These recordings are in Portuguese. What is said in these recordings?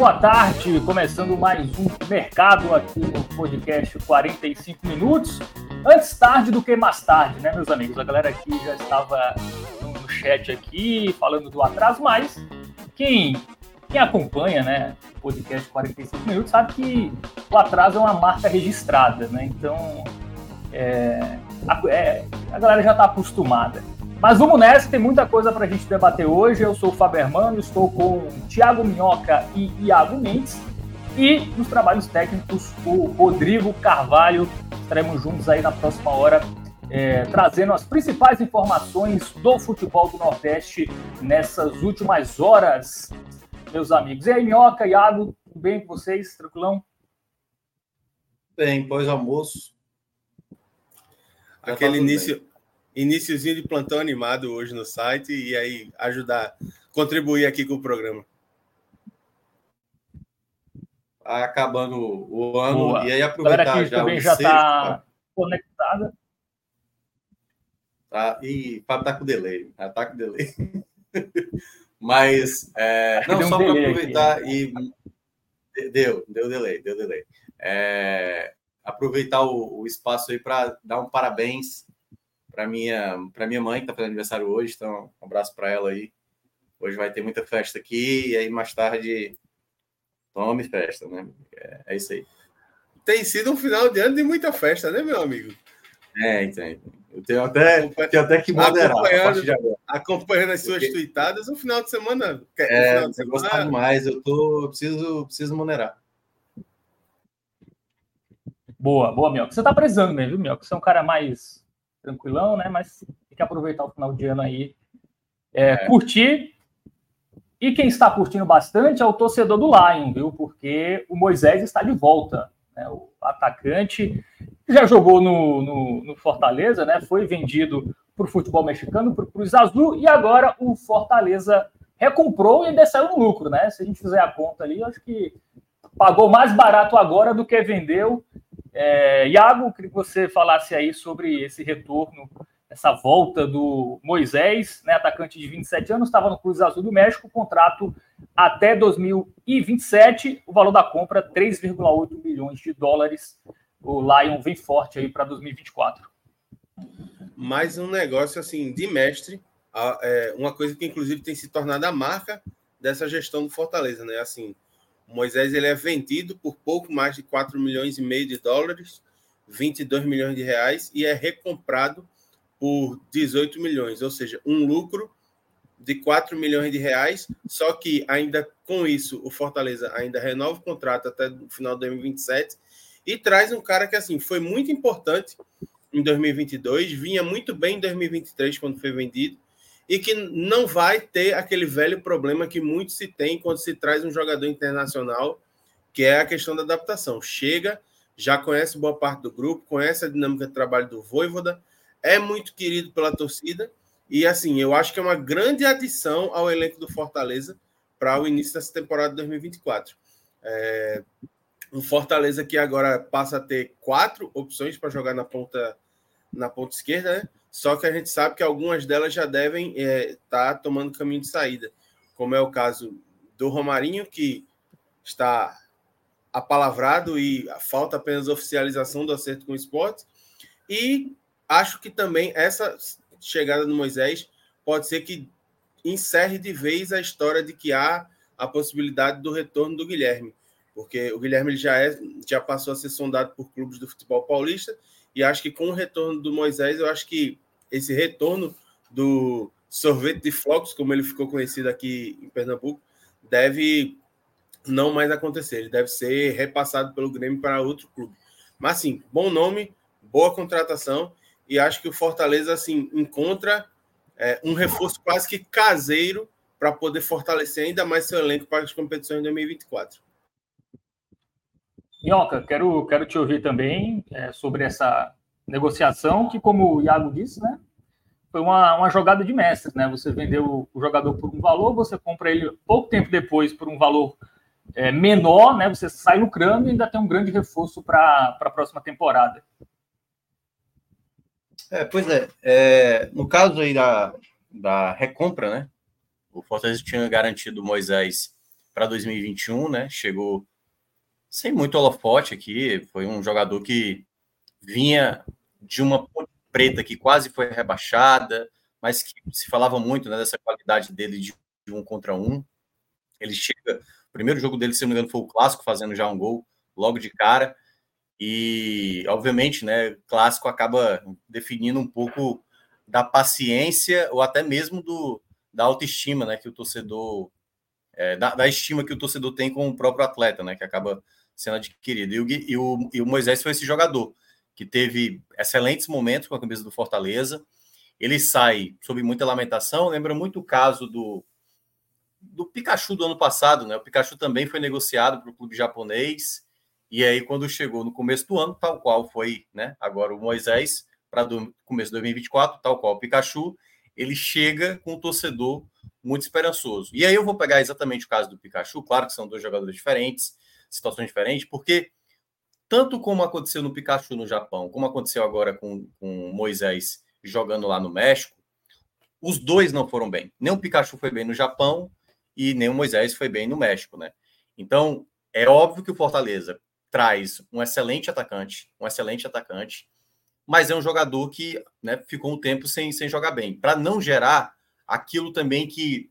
Boa tarde. Começando mais um mercado aqui no podcast 45 minutos. Antes tarde do que mais tarde, né, meus amigos? A galera aqui já estava no chat aqui falando do atraso, mas quem, quem acompanha, né, o podcast 45 minutos sabe que o atraso é uma marca registrada, né? Então é, a, é, a galera já está acostumada. Mas vamos nessa, tem muita coisa para a gente debater hoje. Eu sou o Faber Hermano, estou com Thiago Minhoca e Iago Mendes. E nos trabalhos técnicos, o Rodrigo Carvalho. Estaremos juntos aí na próxima hora, é, trazendo as principais informações do futebol do Nordeste nessas últimas horas, meus amigos. E aí, Minhoca, Iago, tudo bem com vocês? Tranquilão? Bem, pós-almoço. Aquele início, iníciozinho de plantão animado hoje no site e aí ajudar, contribuir aqui com o programa. Acabando o ano Boa. e aí aproveitar já também o já está conectada. Tá? E para tá com delay, já tá com delay. Mas é, não deu um só para aproveitar e deu, deu delay, deu delay. É, aproveitar o, o espaço aí para dar um parabéns para minha para minha mãe que está fazendo aniversário hoje, então um abraço para ela aí. Hoje vai ter muita festa aqui e aí mais tarde tome festa, né? É, é isso aí. Tem sido um final de ano de muita festa, né, meu amigo? É, então. Eu tenho até, tenho até que moderar Acompanhando. partir de agora. Acompanhando as suas Porque- tuitadas, o final de semana. É, final de gostar semana demais. Eu tô, eu preciso, preciso moderar. Boa, boa, Mioca. Você tá precisando mesmo, viu, Mioca? Você é um cara mais tranquilão, né? Mas tem que aproveitar o final de ano aí. É, Curtir. E quem está curtindo bastante é o torcedor do Lion, viu? Porque o Moisés está de volta. Né? O atacante já jogou no, no, no Fortaleza, né? Foi vendido para o futebol mexicano, para o Cruz Azul, e agora o Fortaleza recomprou e ainda saiu no lucro, né? Se a gente fizer a conta ali, acho que pagou mais barato agora do que vendeu. É, Iago, queria que você falasse aí sobre esse retorno, essa volta do Moisés, né, atacante de 27 anos, estava no Cruz Azul do México, contrato até 2027, o valor da compra 3,8 milhões de dólares. O Lion vem forte aí para 2024. mais um negócio assim de mestre, é, uma coisa que inclusive tem se tornado a marca dessa gestão do Fortaleza, né? Assim, Moisés ele é vendido por pouco mais de 4 milhões e meio de dólares, 22 milhões de reais e é recomprado por 18 milhões, ou seja, um lucro de 4 milhões de reais, só que ainda com isso o Fortaleza ainda renova o contrato até o final de 2027 e traz um cara que assim foi muito importante em 2022, vinha muito bem em 2023 quando foi vendido e que não vai ter aquele velho problema que muito se tem quando se traz um jogador internacional, que é a questão da adaptação. Chega, já conhece boa parte do grupo, conhece a dinâmica de trabalho do Voivoda, é muito querido pela torcida e assim, eu acho que é uma grande adição ao elenco do Fortaleza para o início dessa temporada de 2024. É, um Fortaleza que agora passa a ter quatro opções para jogar na ponta na ponta esquerda, né? Só que a gente sabe que algumas delas já devem estar tá tomando caminho de saída, como é o caso do Romarinho, que está apalavrado e falta apenas oficialização do acerto com o esporte. E acho que também essa chegada do Moisés pode ser que encerre de vez a história de que há a possibilidade do retorno do Guilherme, porque o Guilherme já, é, já passou a ser sondado por clubes do futebol paulista e acho que com o retorno do Moisés, eu acho que esse retorno do sorvete de flocos, como ele ficou conhecido aqui em Pernambuco, deve não mais acontecer. Ele deve ser repassado pelo Grêmio para outro clube. Mas, sim, bom nome, boa contratação. E acho que o Fortaleza assim, encontra é, um reforço quase que caseiro para poder fortalecer ainda mais seu elenco para as competições de 2024. Minhoca, quero, quero te ouvir também é, sobre essa negociação que, como o Iago disse, né, foi uma, uma jogada de mestre, né? Você vendeu o jogador por um valor, você compra ele pouco tempo depois por um valor é, menor, né? Você sai lucrando e ainda tem um grande reforço para a próxima temporada. É, pois é, é, no caso aí da, da recompra, né? O Fortaleza tinha garantido Moisés para 2021, né? Chegou sem muito holofote aqui, foi um jogador que vinha de uma preta que quase foi rebaixada, mas que se falava muito né, dessa qualidade dele de, de um contra um. Ele chega, o primeiro jogo dele, se não me engano, foi o clássico, fazendo já um gol logo de cara. E, obviamente, né, clássico acaba definindo um pouco da paciência ou até mesmo do, da autoestima, né, que o torcedor é, da, da, estima que o torcedor tem com o próprio atleta, né, que acaba sendo adquirido. E o, e o, e o Moisés foi esse jogador que teve excelentes momentos com a camisa do Fortaleza. Ele sai sob muita lamentação, lembra muito o caso do, do Pikachu do ano passado, né? O Pikachu também foi negociado para o clube japonês. E aí, quando chegou no começo do ano, tal qual foi, né? Agora o Moisés, para começo de 2024, tal qual o Pikachu, ele chega com um torcedor muito esperançoso. E aí eu vou pegar exatamente o caso do Pikachu, claro que são dois jogadores diferentes, situações diferentes, porque tanto como aconteceu no Pikachu no Japão, como aconteceu agora com, com Moisés jogando lá no México, os dois não foram bem. Nem o Pikachu foi bem no Japão e nem o Moisés foi bem no México, né? Então, é óbvio que o Fortaleza traz um excelente atacante, um excelente atacante, mas é um jogador que né, ficou um tempo sem, sem jogar bem, para não gerar aquilo também que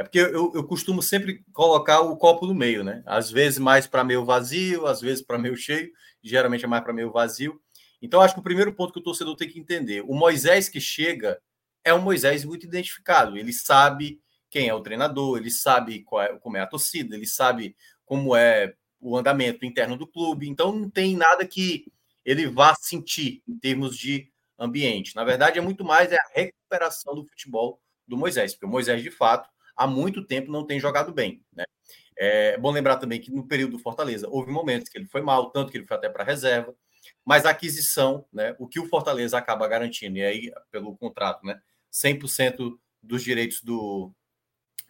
é porque eu, eu costumo sempre colocar o copo no meio, né? Às vezes mais para meio vazio, às vezes para meio cheio, geralmente é mais para meio vazio. Então, acho que o primeiro ponto que o torcedor tem que entender: o Moisés que chega é um Moisés muito identificado. Ele sabe quem é o treinador, ele sabe é, como é a torcida, ele sabe como é o andamento interno do clube. Então, não tem nada que ele vá sentir em termos de ambiente. Na verdade, é muito mais é a recuperação do futebol do Moisés, porque o Moisés, de fato, há muito tempo não tem jogado bem. Né? É bom lembrar também que no período do Fortaleza houve momentos que ele foi mal, tanto que ele foi até para reserva, mas a aquisição, né, o que o Fortaleza acaba garantindo, e aí pelo contrato, né, 100% dos direitos do,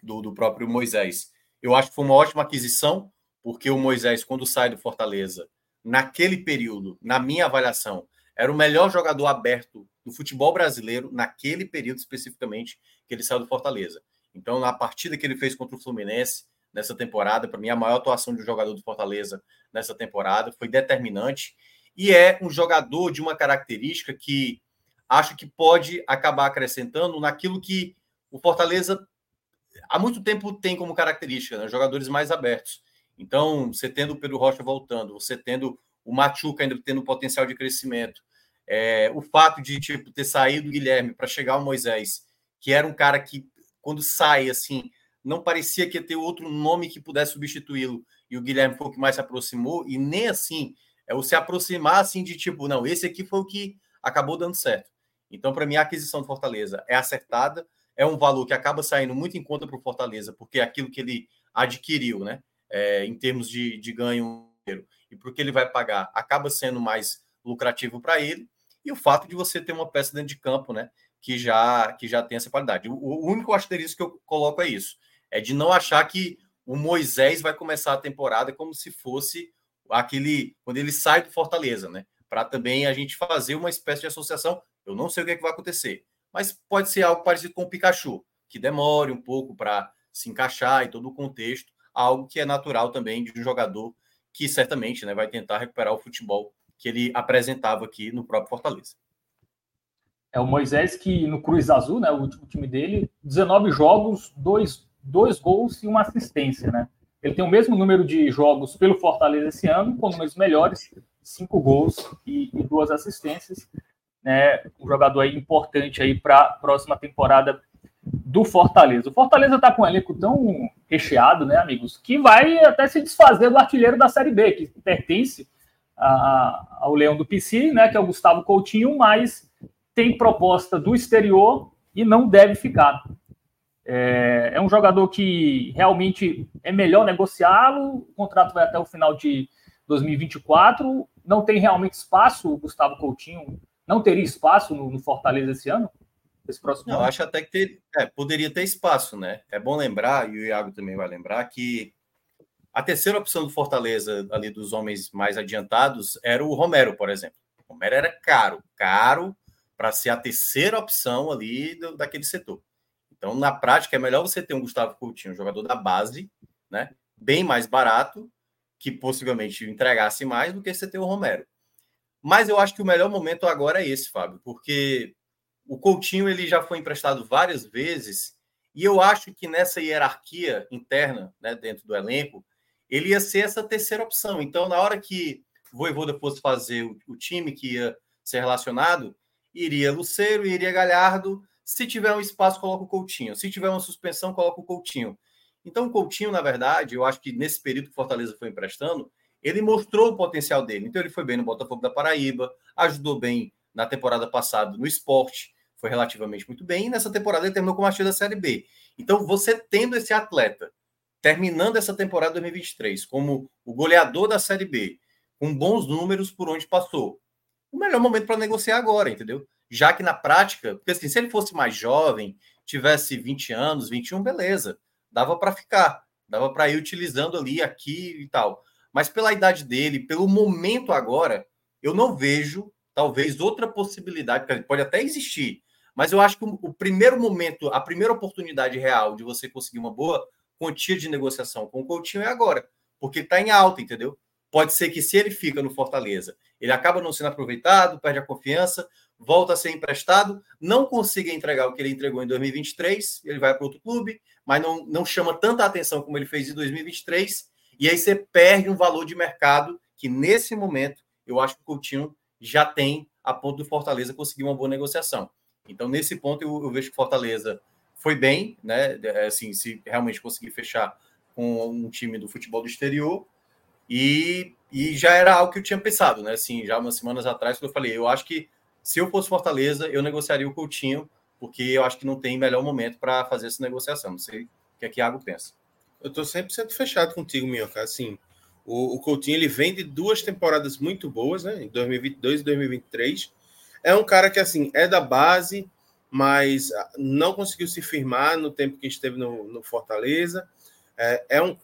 do, do próprio Moisés. Eu acho que foi uma ótima aquisição, porque o Moisés, quando sai do Fortaleza, naquele período, na minha avaliação, era o melhor jogador aberto do futebol brasileiro, naquele período especificamente que ele saiu do Fortaleza. Então, na partida que ele fez contra o Fluminense nessa temporada, para mim, a maior atuação de um jogador do Fortaleza nessa temporada foi determinante. E é um jogador de uma característica que acho que pode acabar acrescentando naquilo que o Fortaleza há muito tempo tem como característica, né? jogadores mais abertos. Então, você tendo o Pedro Rocha voltando, você tendo o Machuca ainda tendo potencial de crescimento, é, o fato de tipo ter saído o Guilherme para chegar o Moisés, que era um cara que quando sai, assim, não parecia que ia ter outro nome que pudesse substituí-lo. E o Guilherme foi o que mais se aproximou, e nem assim, é o se aproximar assim de tipo, não, esse aqui foi o que acabou dando certo. Então, para mim, a aquisição do Fortaleza é acertada, é um valor que acaba saindo muito em conta para o Fortaleza, porque é aquilo que ele adquiriu, né, é, em termos de, de ganho, e porque ele vai pagar, acaba sendo mais lucrativo para ele, e o fato de você ter uma peça dentro de campo, né, que já que já tem essa qualidade. O, o único asterisco que eu coloco é isso, é de não achar que o Moisés vai começar a temporada como se fosse aquele quando ele sai do Fortaleza, né? Para também a gente fazer uma espécie de associação. Eu não sei o que, é que vai acontecer, mas pode ser algo parecido com o Pikachu, que demore um pouco para se encaixar em todo o contexto, algo que é natural também de um jogador que certamente né, vai tentar recuperar o futebol que ele apresentava aqui no próprio Fortaleza. É o Moisés que no Cruz Azul, né, o último time dele, 19 jogos, dois, dois gols e uma assistência, né? Ele tem o mesmo número de jogos pelo Fortaleza esse ano, com números melhores, cinco gols e, e duas assistências. né, um jogador aí importante aí para a próxima temporada do Fortaleza. O Fortaleza está com um elenco tão recheado, né, amigos, que vai até se desfazer do artilheiro da Série B, que pertence a, ao Leão do PC, né, que é o Gustavo Coutinho, mas tem proposta do exterior e não deve ficar. É, é um jogador que realmente é melhor negociá-lo, o contrato vai até o final de 2024, não tem realmente espaço, o Gustavo Coutinho não teria espaço no, no Fortaleza esse ano? Esse próximo não, ano? acho até que ter, é, poderia ter espaço, né? É bom lembrar, e o Iago também vai lembrar, que a terceira opção do Fortaleza, ali dos homens mais adiantados, era o Romero, por exemplo. O Romero era caro, caro para ser a terceira opção ali do, daquele setor. Então, na prática, é melhor você ter um Gustavo Coutinho, jogador da base, né? Bem mais barato, que possivelmente entregasse mais do que você ter o Romero. Mas eu acho que o melhor momento agora é esse, Fábio, porque o Coutinho ele já foi emprestado várias vezes e eu acho que nessa hierarquia interna, né, dentro do elenco, ele ia ser essa terceira opção. Então, na hora que o Voivoda fosse fazer o time que ia ser relacionado, iria Luceiro, iria Galhardo. Se tiver um espaço, coloca o Coutinho. Se tiver uma suspensão, coloca o Coutinho. Então, o Coutinho, na verdade, eu acho que nesse período que Fortaleza foi emprestando, ele mostrou o potencial dele. Então, ele foi bem no Botafogo da Paraíba, ajudou bem na temporada passada no esporte, foi relativamente muito bem, e nessa temporada ele terminou com o da Série B. Então, você tendo esse atleta terminando essa temporada 2023 como o goleador da Série B, com bons números por onde passou. O melhor momento para negociar agora, entendeu? Já que na prática, porque assim, se ele fosse mais jovem, tivesse 20 anos, 21, beleza, dava para ficar, dava para ir utilizando ali, aqui e tal. Mas pela idade dele, pelo momento agora, eu não vejo talvez outra possibilidade, pode até existir, mas eu acho que o primeiro momento, a primeira oportunidade real de você conseguir uma boa quantia de negociação com o Coutinho é agora, porque está em alta, entendeu? Pode ser que se ele fica no Fortaleza, ele acaba não sendo aproveitado, perde a confiança, volta a ser emprestado, não consiga entregar o que ele entregou em 2023, ele vai para outro clube, mas não, não chama tanta atenção como ele fez em 2023, e aí você perde um valor de mercado que nesse momento eu acho que o Coutinho já tem a ponto do Fortaleza conseguir uma boa negociação. Então, nesse ponto, eu, eu vejo que Fortaleza foi bem, né? É, assim, se realmente conseguir fechar com um time do futebol do exterior. E, e já era algo que eu tinha pensado, né? Assim, já umas semanas atrás, quando eu falei, eu acho que se eu fosse Fortaleza, eu negociaria o Coutinho, porque eu acho que não tem melhor momento para fazer essa negociação. Não sei o que é que Iago pensa. Eu estou 100% fechado contigo, Minhoca. Assim, o, o Coutinho ele vem de duas temporadas muito boas, né? Em 2022 e 2023. É um cara que, assim, é da base, mas não conseguiu se firmar no tempo que esteve no, no Fortaleza. É, é um,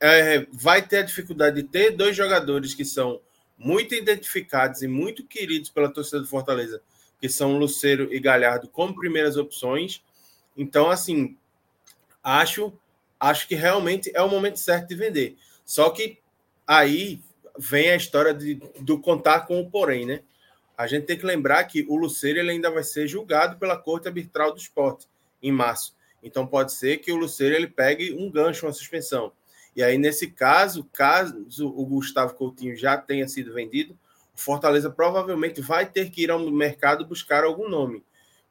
é, vai ter a dificuldade de ter dois jogadores que são muito identificados e muito queridos pela torcida do Fortaleza, que são Luceiro e Galhardo como primeiras opções. Então, assim, acho, acho que realmente é o momento certo de vender. Só que aí vem a história de, do contar com o porém, né? a gente tem que lembrar que o Luceiro ele ainda vai ser julgado pela Corte Arbitral do Esporte em março. Então pode ser que o Luceiro ele pegue um gancho, uma suspensão. E aí, nesse caso, caso o Gustavo Coutinho já tenha sido vendido, o Fortaleza provavelmente vai ter que ir ao mercado buscar algum nome.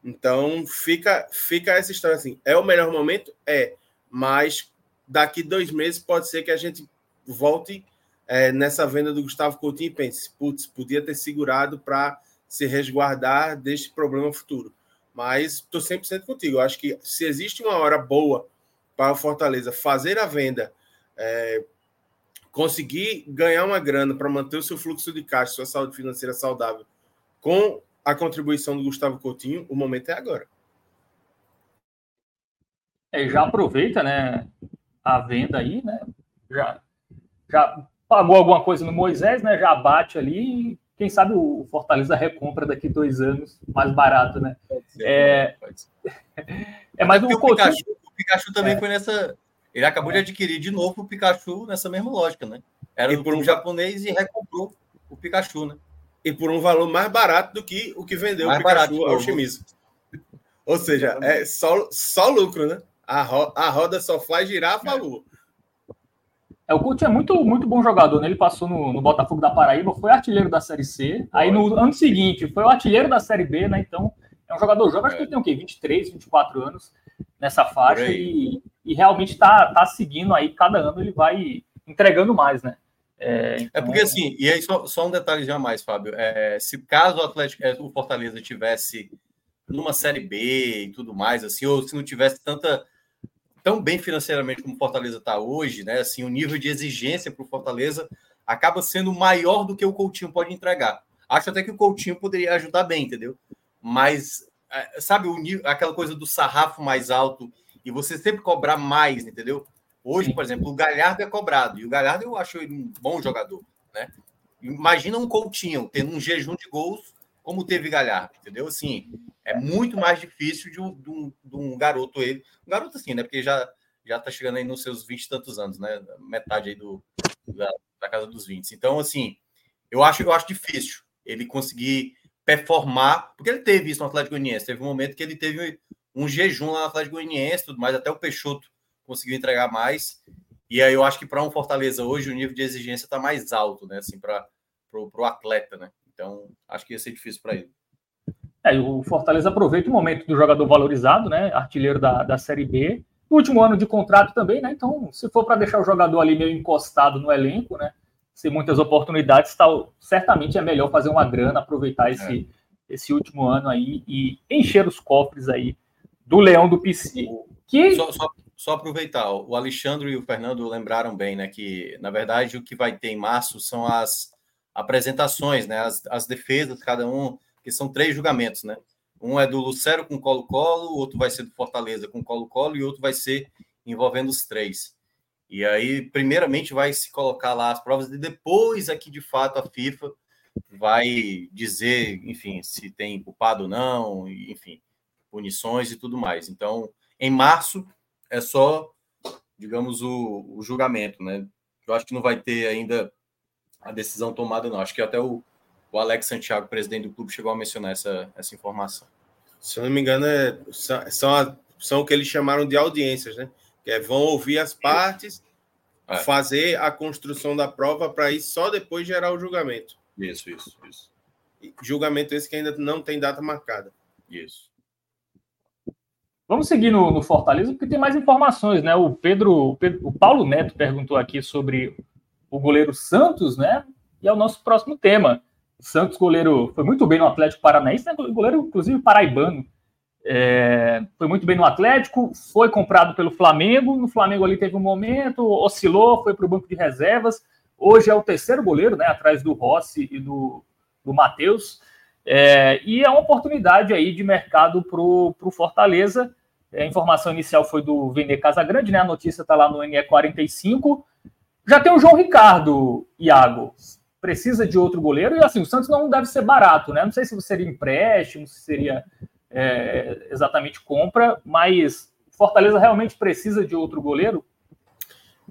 Então fica, fica essa história assim. É o melhor momento? É. Mas daqui dois meses pode ser que a gente volte é, nessa venda do Gustavo Coutinho e pense, putz, podia ter segurado para se resguardar deste problema futuro. Mas estou 100% contigo. Eu acho que se existe uma hora boa para o Fortaleza fazer a venda, é, conseguir ganhar uma grana para manter o seu fluxo de caixa, sua saúde financeira saudável, com a contribuição do Gustavo Coutinho, o momento é agora. É, já aproveita, né, a venda aí, né? Já, já pagou alguma coisa no Moisés, né? Já bate ali. Quem sabe o Fortaleza recompra daqui dois anos mais barato, né? Ser, é, é mais um o Pikachu, o Pikachu também é. foi nessa. Ele acabou de adquirir de novo o Pikachu nessa mesma lógica, né? Era e por um japonês e recomprou o Pikachu, né? E por um valor mais barato do que o que vendeu mais o Pikachu barato, ao Shimizu. Ou seja, é só, só lucro, né? A, ro a roda só faz girar a favor. É, o Coutinho é muito, muito bom jogador, né? Ele passou no, no, Botafogo da Paraíba, foi artilheiro da Série C. Aí no ano seguinte foi o artilheiro da Série B, né? Então é um jogador jovem, acho que ele tem o quê? 23, 24 anos nessa faixa e, e, realmente tá, tá seguindo aí, cada ano ele vai entregando mais, né? É, então... é porque assim, e aí só, só um detalhe já mais, Fábio. É, se caso o Atlético, é, o Fortaleza tivesse numa série B e tudo mais, assim, ou se não tivesse tanta tão bem financeiramente como o Fortaleza está hoje, né? Assim, o nível de exigência para o Fortaleza acaba sendo maior do que o Coutinho pode entregar. Acho até que o Coutinho poderia ajudar bem, entendeu? Mas é, sabe o aquela coisa do sarrafo mais alto e você sempre cobrar mais, entendeu? Hoje, por exemplo, o Galhardo é cobrado e o Galhardo eu acho ele um bom jogador, né? Imagina um Coutinho tendo um jejum de gols como teve Galhardo, entendeu? Assim, é muito mais difícil de um, de um, de um garoto ele, um garoto assim, né? Porque já já tá chegando aí nos seus 20 e tantos anos, né? Metade aí do da, da, casa dos 20. Então, assim, eu acho eu acho difícil ele conseguir performar, porque ele teve isso no Atlético Goianiense, teve um momento que ele teve um jejum lá no Atlético Goianiense, tudo mais, até o Peixoto conseguiu entregar mais. E aí eu acho que para um Fortaleza hoje o nível de exigência está mais alto, né? Assim, para o atleta, né? Então, acho que ia ser difícil para ele. É, o Fortaleza aproveita o momento do jogador valorizado, né? Artilheiro da, da Série B. Último ano de contrato também, né? Então, se for para deixar o jogador ali meio encostado no elenco, né? Sem muitas oportunidades, tá, certamente é melhor fazer uma grana, aproveitar esse, é. esse último ano aí e encher os cofres aí do Leão do PC. Que... Só, só, só aproveitar, o Alexandre e o Fernando lembraram bem, né? Que, na verdade, o que vai ter em março são as apresentações, né? As, as defesas, cada um, que são três julgamentos, né? Um é do Lucero com Colo-Colo, o outro vai ser do Fortaleza com Colo-Colo e outro vai ser envolvendo os três. E aí, primeiramente, vai se colocar lá as provas e depois aqui, de fato, a FIFA vai dizer, enfim, se tem culpado ou não, enfim, punições e tudo mais. Então, em março é só, digamos, o, o julgamento, né? Eu acho que não vai ter ainda a decisão tomada, não. Acho que até o, o Alex Santiago, presidente do clube, chegou a mencionar essa, essa informação. Se eu não me engano, é, são, a, são o que eles chamaram de audiências, né? Que é, vão ouvir as partes, é. fazer a construção da prova para ir só depois gerar o julgamento. Isso, isso, isso. Julgamento esse que ainda não tem data marcada. Isso. Vamos seguir no, no, Fortaleza, porque tem mais informações, né? O Pedro, o Pedro, o Paulo Neto perguntou aqui sobre o goleiro Santos, né? E é o nosso próximo tema. Santos, goleiro, foi muito bem no Atlético Paranaense, né? goleiro, inclusive, paraibano. É, foi muito bem no Atlético, foi comprado pelo Flamengo. No Flamengo ali teve um momento, oscilou, foi para o banco de reservas. Hoje é o terceiro goleiro, né? Atrás do Rossi e do, do Matheus. É, e é uma oportunidade aí de mercado para o Fortaleza. É, a informação inicial foi do Vender Casagrande, né? A notícia está lá no NE45. Já tem o João Ricardo, Iago. Precisa de outro goleiro. E assim, o Santos não deve ser barato, né? Não sei se seria empréstimo, se seria é, exatamente compra, mas Fortaleza realmente precisa de outro goleiro?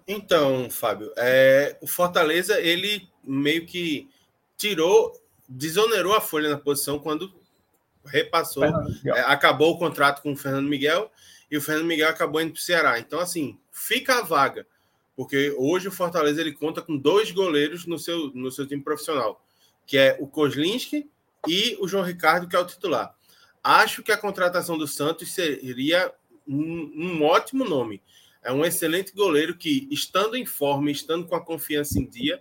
Então, Fábio, é, o Fortaleza ele meio que tirou, desonerou a folha na posição quando repassou, é, acabou o contrato com o Fernando Miguel e o Fernando Miguel acabou indo para o Ceará. Então, assim, fica a vaga porque hoje o Fortaleza ele conta com dois goleiros no seu, no seu time profissional, que é o Kozlinski e o João Ricardo, que é o titular. Acho que a contratação do Santos seria um, um ótimo nome. É um excelente goleiro que, estando em forma, estando com a confiança em dia,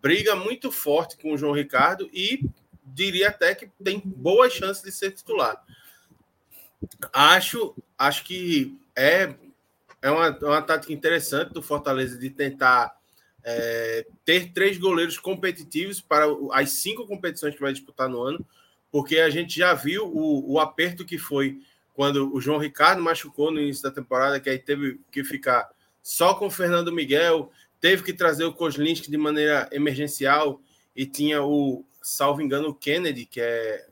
briga muito forte com o João Ricardo e diria até que tem boas chances de ser titular. Acho, acho que é é uma, é uma tática interessante do Fortaleza de tentar é, ter três goleiros competitivos para as cinco competições que vai disputar no ano, porque a gente já viu o, o aperto que foi quando o João Ricardo machucou no início da temporada, que aí teve que ficar só com o Fernando Miguel, teve que trazer o Kozlinski de maneira emergencial e tinha o, salvo engano, o Kennedy, que é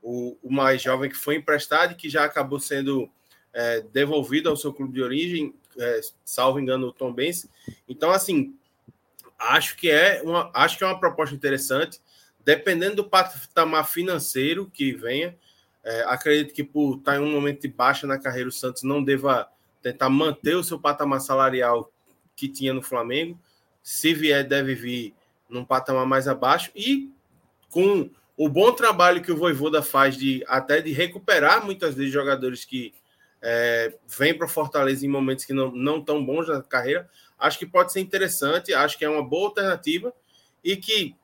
o, o mais jovem que foi emprestado e que já acabou sendo é, devolvido ao seu clube de origem, é, salvo engano, o Tom Benz. Então, assim, acho que é uma, acho que é uma proposta interessante. Dependendo do patamar financeiro que venha, é, acredito que por estar em um momento de baixa na carreira, o Santos não deva tentar manter o seu patamar salarial que tinha no Flamengo. Se vier, deve vir num patamar mais abaixo. E com o bom trabalho que o Voivoda faz de até de recuperar muitas vezes jogadores que é, vêm para Fortaleza em momentos que não, não tão bons na carreira, acho que pode ser interessante, acho que é uma boa alternativa e que,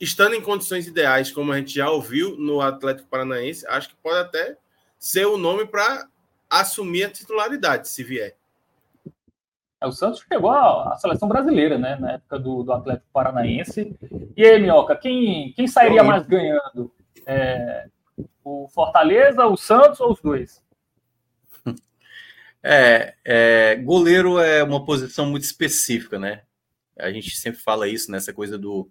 estando em condições ideais, como a gente já ouviu no Atlético Paranaense, acho que pode até ser o nome para assumir a titularidade, se vier. É, o Santos chegou à, seleção brasileira, né? Na época do, do Atlético Paranaense. E aí, Minhoca, quem, quem sairia mais ganhando? É, o Fortaleza, o Santos ou os dois? É, é, goleiro é uma posição muito específica, né? A gente sempre fala isso, nessa coisa do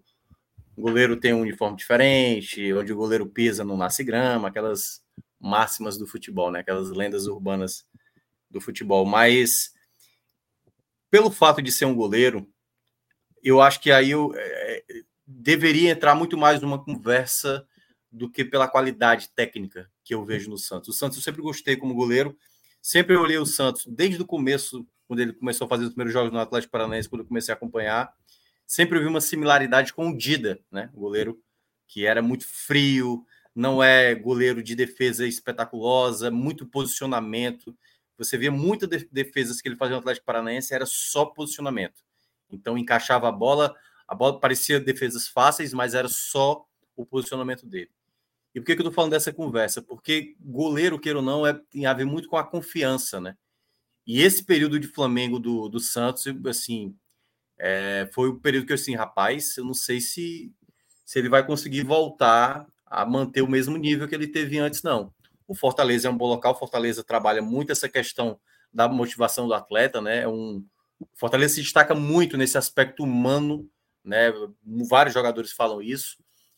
goleiro tem um uniforme diferente, onde o goleiro pisa não nasce grama, aquelas máximas do futebol, né? Aquelas lendas urbanas do futebol. Mas pelo fato de ser um goleiro, eu acho que aí eu é, deveria entrar muito mais numa conversa do que pela qualidade técnica que eu vejo no Santos. O Santos eu sempre gostei como goleiro, sempre olhei o Santos desde o começo, quando ele começou a fazer os primeiros jogos no Atlético Paranaense, quando eu comecei a acompanhar, sempre vi uma similaridade com o Dida, né? O goleiro que era muito frio, não é goleiro de defesa espetaculosa, muito posicionamento. Você via muitas defesas que ele fazia no Atlético Paranaense, era só posicionamento. Então encaixava a bola, a bola parecia defesas fáceis, mas era só o posicionamento dele. E por que, que eu estou falando dessa conversa? Porque goleiro, queira ou não, é, tem a ver muito com a confiança, né? E esse período de Flamengo do, do Santos, assim, é, foi o período que eu assim, rapaz, eu não sei se, se ele vai conseguir voltar a manter o mesmo nível que ele teve antes, não. O Fortaleza é um bom local, o Fortaleza trabalha muito essa questão da motivação do atleta, né? É um o Fortaleza se destaca muito nesse aspecto humano, né? Vários jogadores falam isso.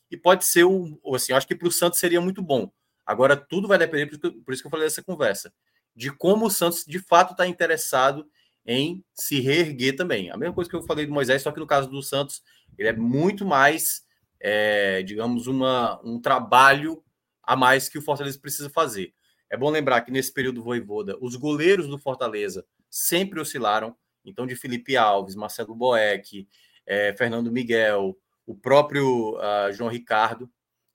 E pode ser um, assim, acho que para o Santos seria muito bom. Agora tudo vai depender, por isso que eu falei dessa conversa, de como o Santos de fato está interessado em se reerguer também. A mesma coisa que eu falei do Moisés, só que no caso do Santos, ele é muito mais, é, digamos, uma, um trabalho a mais que o Fortaleza precisa fazer. É bom lembrar que nesse período Voivoda, os goleiros do Fortaleza sempre oscilaram. Então, de Felipe Alves, Marcelo Boeck, é, Fernando Miguel, o próprio uh, João Ricardo.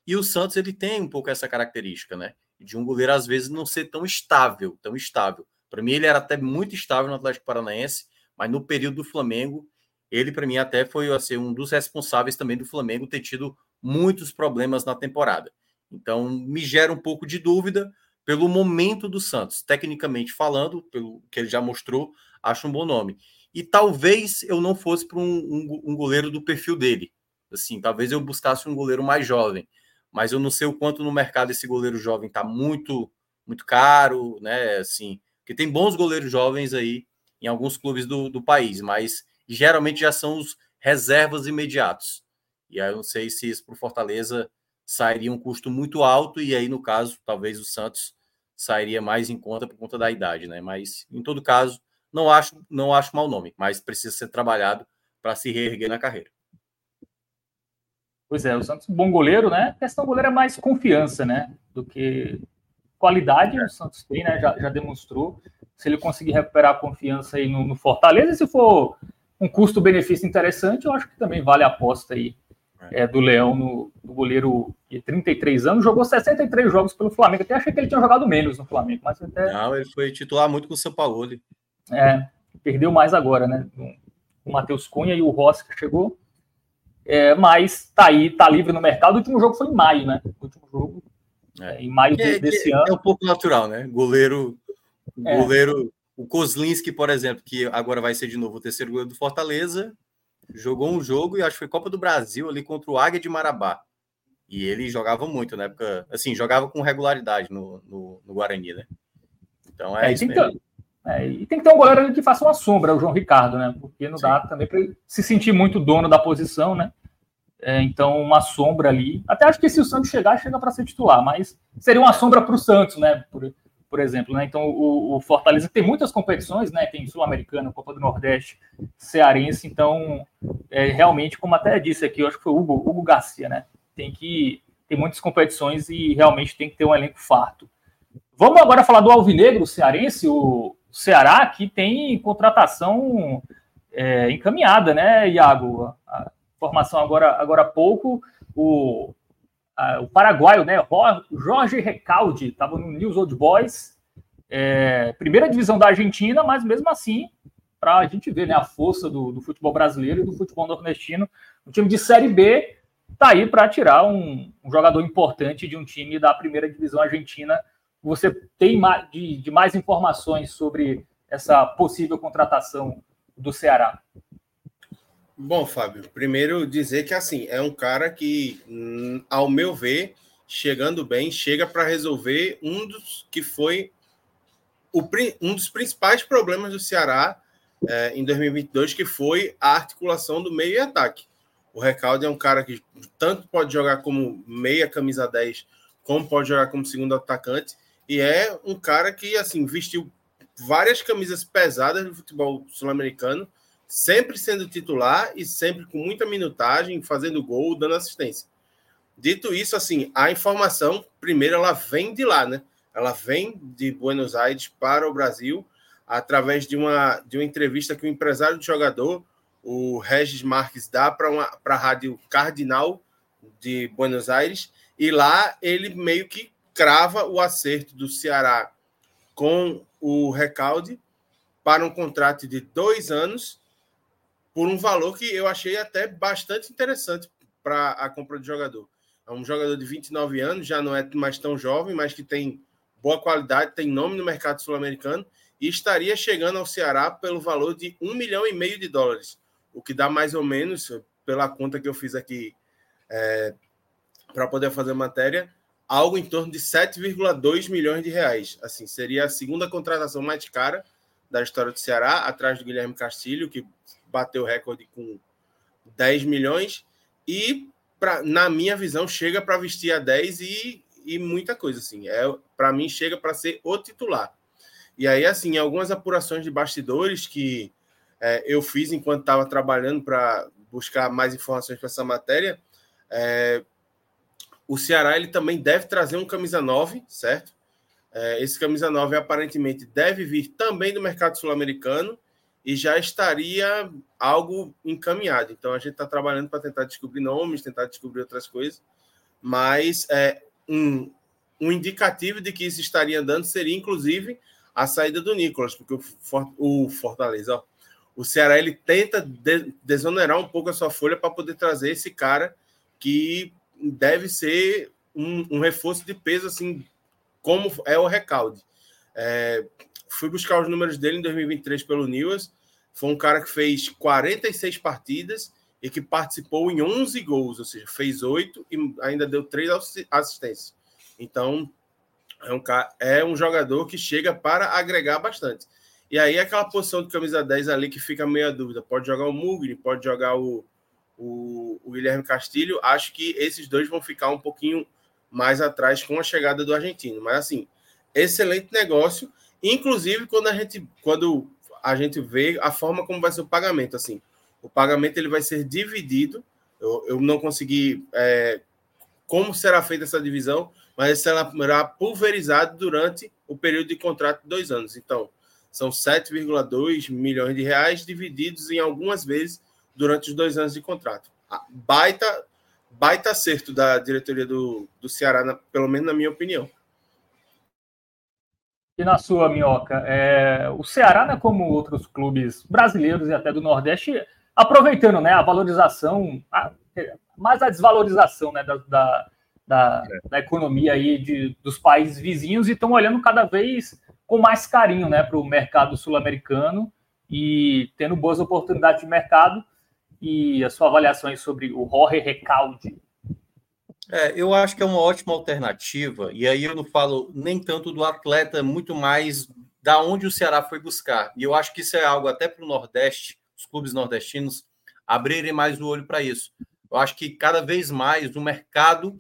E o Santos ele tem um pouco essa característica, né? De um goleiro, às vezes, não ser tão estável, tão estável. Para mim, ele era até muito estável no Atlético Paranaense, mas no período do Flamengo, ele, para mim, até foi assim, um dos responsáveis também do Flamengo ter tido muitos problemas na temporada. Então, me gera um pouco de dúvida pelo momento do Santos. Tecnicamente falando, pelo que ele já mostrou, acho um bom nome. E talvez eu não fosse para um, um, um, goleiro do perfil dele. Assim, talvez eu buscasse um goleiro mais jovem. Mas eu não sei o quanto no mercado esse goleiro jovem está muito, muito caro, né? Assim, porque tem bons goleiros jovens aí em alguns clubes do, do país, mas geralmente já são os reservas imediatos. E aí eu não sei se isso para o Fortaleza sairia um custo muito alto, e aí, no caso, talvez o Santos sairia mais em conta por conta da idade, né? Mas, em todo caso, não acho, não acho mau nome, mas precisa ser trabalhado para se reerguer na carreira. Pois é, o Santos, bom goleiro, né? A questão goleiro é mais confiança, né? Do que qualidade, o Santos tem, né? Já, já demonstrou. Se ele conseguir recuperar a confiança aí no, no Fortaleza, e se for um custo-benefício interessante, eu acho que também vale a aposta aí é, do Leão, no, no, goleiro de 33 anos, jogou 63 jogos pelo Flamengo. Até achei que ele tinha jogado menos no Flamengo, mas até. Não, ele foi titular muito com o São Paulo. É, perdeu mais agora, né? O Matheus Cunha e o Rossi que chegou. É, mas tá aí, tá livre no mercado. O último jogo foi em maio, né? O último jogo. É. Em maio é, desse ano. É um pouco natural, né? Goleiro. É. Goleiro. O Kozlinski, por exemplo, que agora vai ser de novo o terceiro goleiro do Fortaleza, jogou um jogo e acho que foi Copa do Brasil ali contra o Águia de Marabá. E ele jogava muito na época, assim, jogava com regularidade no, no, no Guarani, né? Então é, é isso mesmo. é, e tem que ter um goleiro que faça uma sombra, o João Ricardo, né? Porque não Sim. dá também para se sentir muito dono da posição, né? É, então, uma sombra ali. Até acho que se o Santos chegar, chega para ser titular, mas seria uma sombra para o Santos, né? Por, por exemplo, né? Então o, o, Fortaleza tem muitas competições, né? Tem Sul-Americana, Copa do Nordeste, Cearense, então é, realmente, como até disse aqui, eu acho que foi o Hugo, Hugo Garcia, né? Tem que ter muitas competições e realmente tem que ter um elenco farto. Vamos agora falar do Alvinegro cearense, o Ceará, que tem contratação é, encaminhada, né, Iago? A informação agora, agora há pouco, o, a, o paraguaio, né, Jorge Recalde, estava no News Old Boys, é, primeira divisão da Argentina, mas mesmo assim, para a gente ver né, a força do, do, futebol brasileiro e do futebol nordestino, o time de Série B está aí para tirar um, um, jogador importante de um time da primeira divisão argentina. Você tem mais, de, de mais informações sobre essa possível contratação do Ceará? Bom, Fábio, primeiro dizer que assim é um cara que, hum, ao meu ver, chegando bem, chega para resolver um dos que foi o, um dos principais problemas do Ceará é, em 2022, que foi a articulação do meio e ataque. O Recalde é um cara que tanto pode jogar como meia camisa 10, como pode jogar como segundo atacante, e é um cara que assim vestiu várias camisas pesadas do futebol sul-americano, sempre sendo titular e sempre com muita minutagem, fazendo gol, dando assistência. Dito isso, assim, a informação, primeiro, ela vem de lá, né? Ela vem de Buenos Aires para o Brasil através de uma, de uma entrevista que o empresário do jogador, o Regis Marques, dá para a rádio Cardinal de Buenos Aires, e lá ele meio que crava o acerto do Ceará com o Recalde para um contrato de dois anos por um valor que eu achei até bastante interessante para a compra de jogador. É um jogador de 29 anos, já não é mais tão jovem, mas que tem boa qualidade, tem nome no mercado sul-americano e estaria chegando ao Ceará pelo valor de um milhão e meio de dólares, o que dá mais ou menos, pela conta que eu fiz aqui é, para poder fazer matéria, algo em torno de 7,2 milhões de reais. Assim, seria a segunda contratação mais cara da história do Ceará, atrás do Guilherme Castilho, que bateu o recorde com 10 milhões, e pra, na minha visão chega para vestir a 10 e, e muita coisa assim. É, para mim chega para ser o titular. E aí assim, algumas apurações de bastidores que é, eu fiz enquanto estava trabalhando para buscar mais informações para essa matéria, é, o Ceará ele também deve trazer um camisa 9, certo? É, esse camisa 9 aparentemente deve vir também do mercado sul-americano e já estaria algo encaminhado. Então a gente está trabalhando para tentar descobrir nomes, tentar descobrir outras coisas, mas é, um, um indicativo de que isso estaria andando seria inclusive a saída do Nicolas, porque o, o Fortaleza, ó, o Ceará ele tenta de, desonerar um pouco a sua folha para poder trazer esse cara que deve ser um, um, reforço de peso, assim, como é o Recalde. É, fui buscar os números dele em 2023 pelo News. Foi um cara que fez 46 partidas e que participou em 11 gols, ou seja, fez 8 e ainda deu 3 assistências. Então, é um, é um jogador que chega para agregar bastante. E aí, aquela posição de camisa 10 ali que fica meio a dúvida: pode jogar o Mugni, pode jogar o, o, o Guilherme Castilho, acho que esses dois vão ficar um pouquinho mais atrás com a chegada do argentino. Mas assim, excelente negócio, inclusive quando a gente quando a gente vê a forma como vai ser o pagamento, assim, o pagamento ele vai ser dividido. Eu, eu não consegui é, como será feita essa divisão, mas será pulverizado durante o período de contrato de dois anos. Então, são 7,2 milhões de reais divididos em algumas vezes durante os dois anos de contrato. Baita, baita acerto da diretoria do, do Ceará, na, pelo menos na minha opinião. E na sua, Minhoca, é, o Ceará, né, como outros clubes brasileiros e até do Nordeste, aproveitando né, a valorização, a, mais a desvalorização né, da, da, da, é. da economia aí de, dos países vizinhos e estão olhando cada vez com mais carinho né, para o mercado sul-americano e tendo boas oportunidades de mercado e a sua avaliação aí sobre o Jorge Recalde. É, eu acho que é uma ótima alternativa, e aí eu não falo nem tanto do atleta, muito mais da onde o Ceará foi buscar. E eu acho que isso é algo até para o Nordeste, os clubes nordestinos abrirem mais o olho para isso. Eu acho que cada vez mais o mercado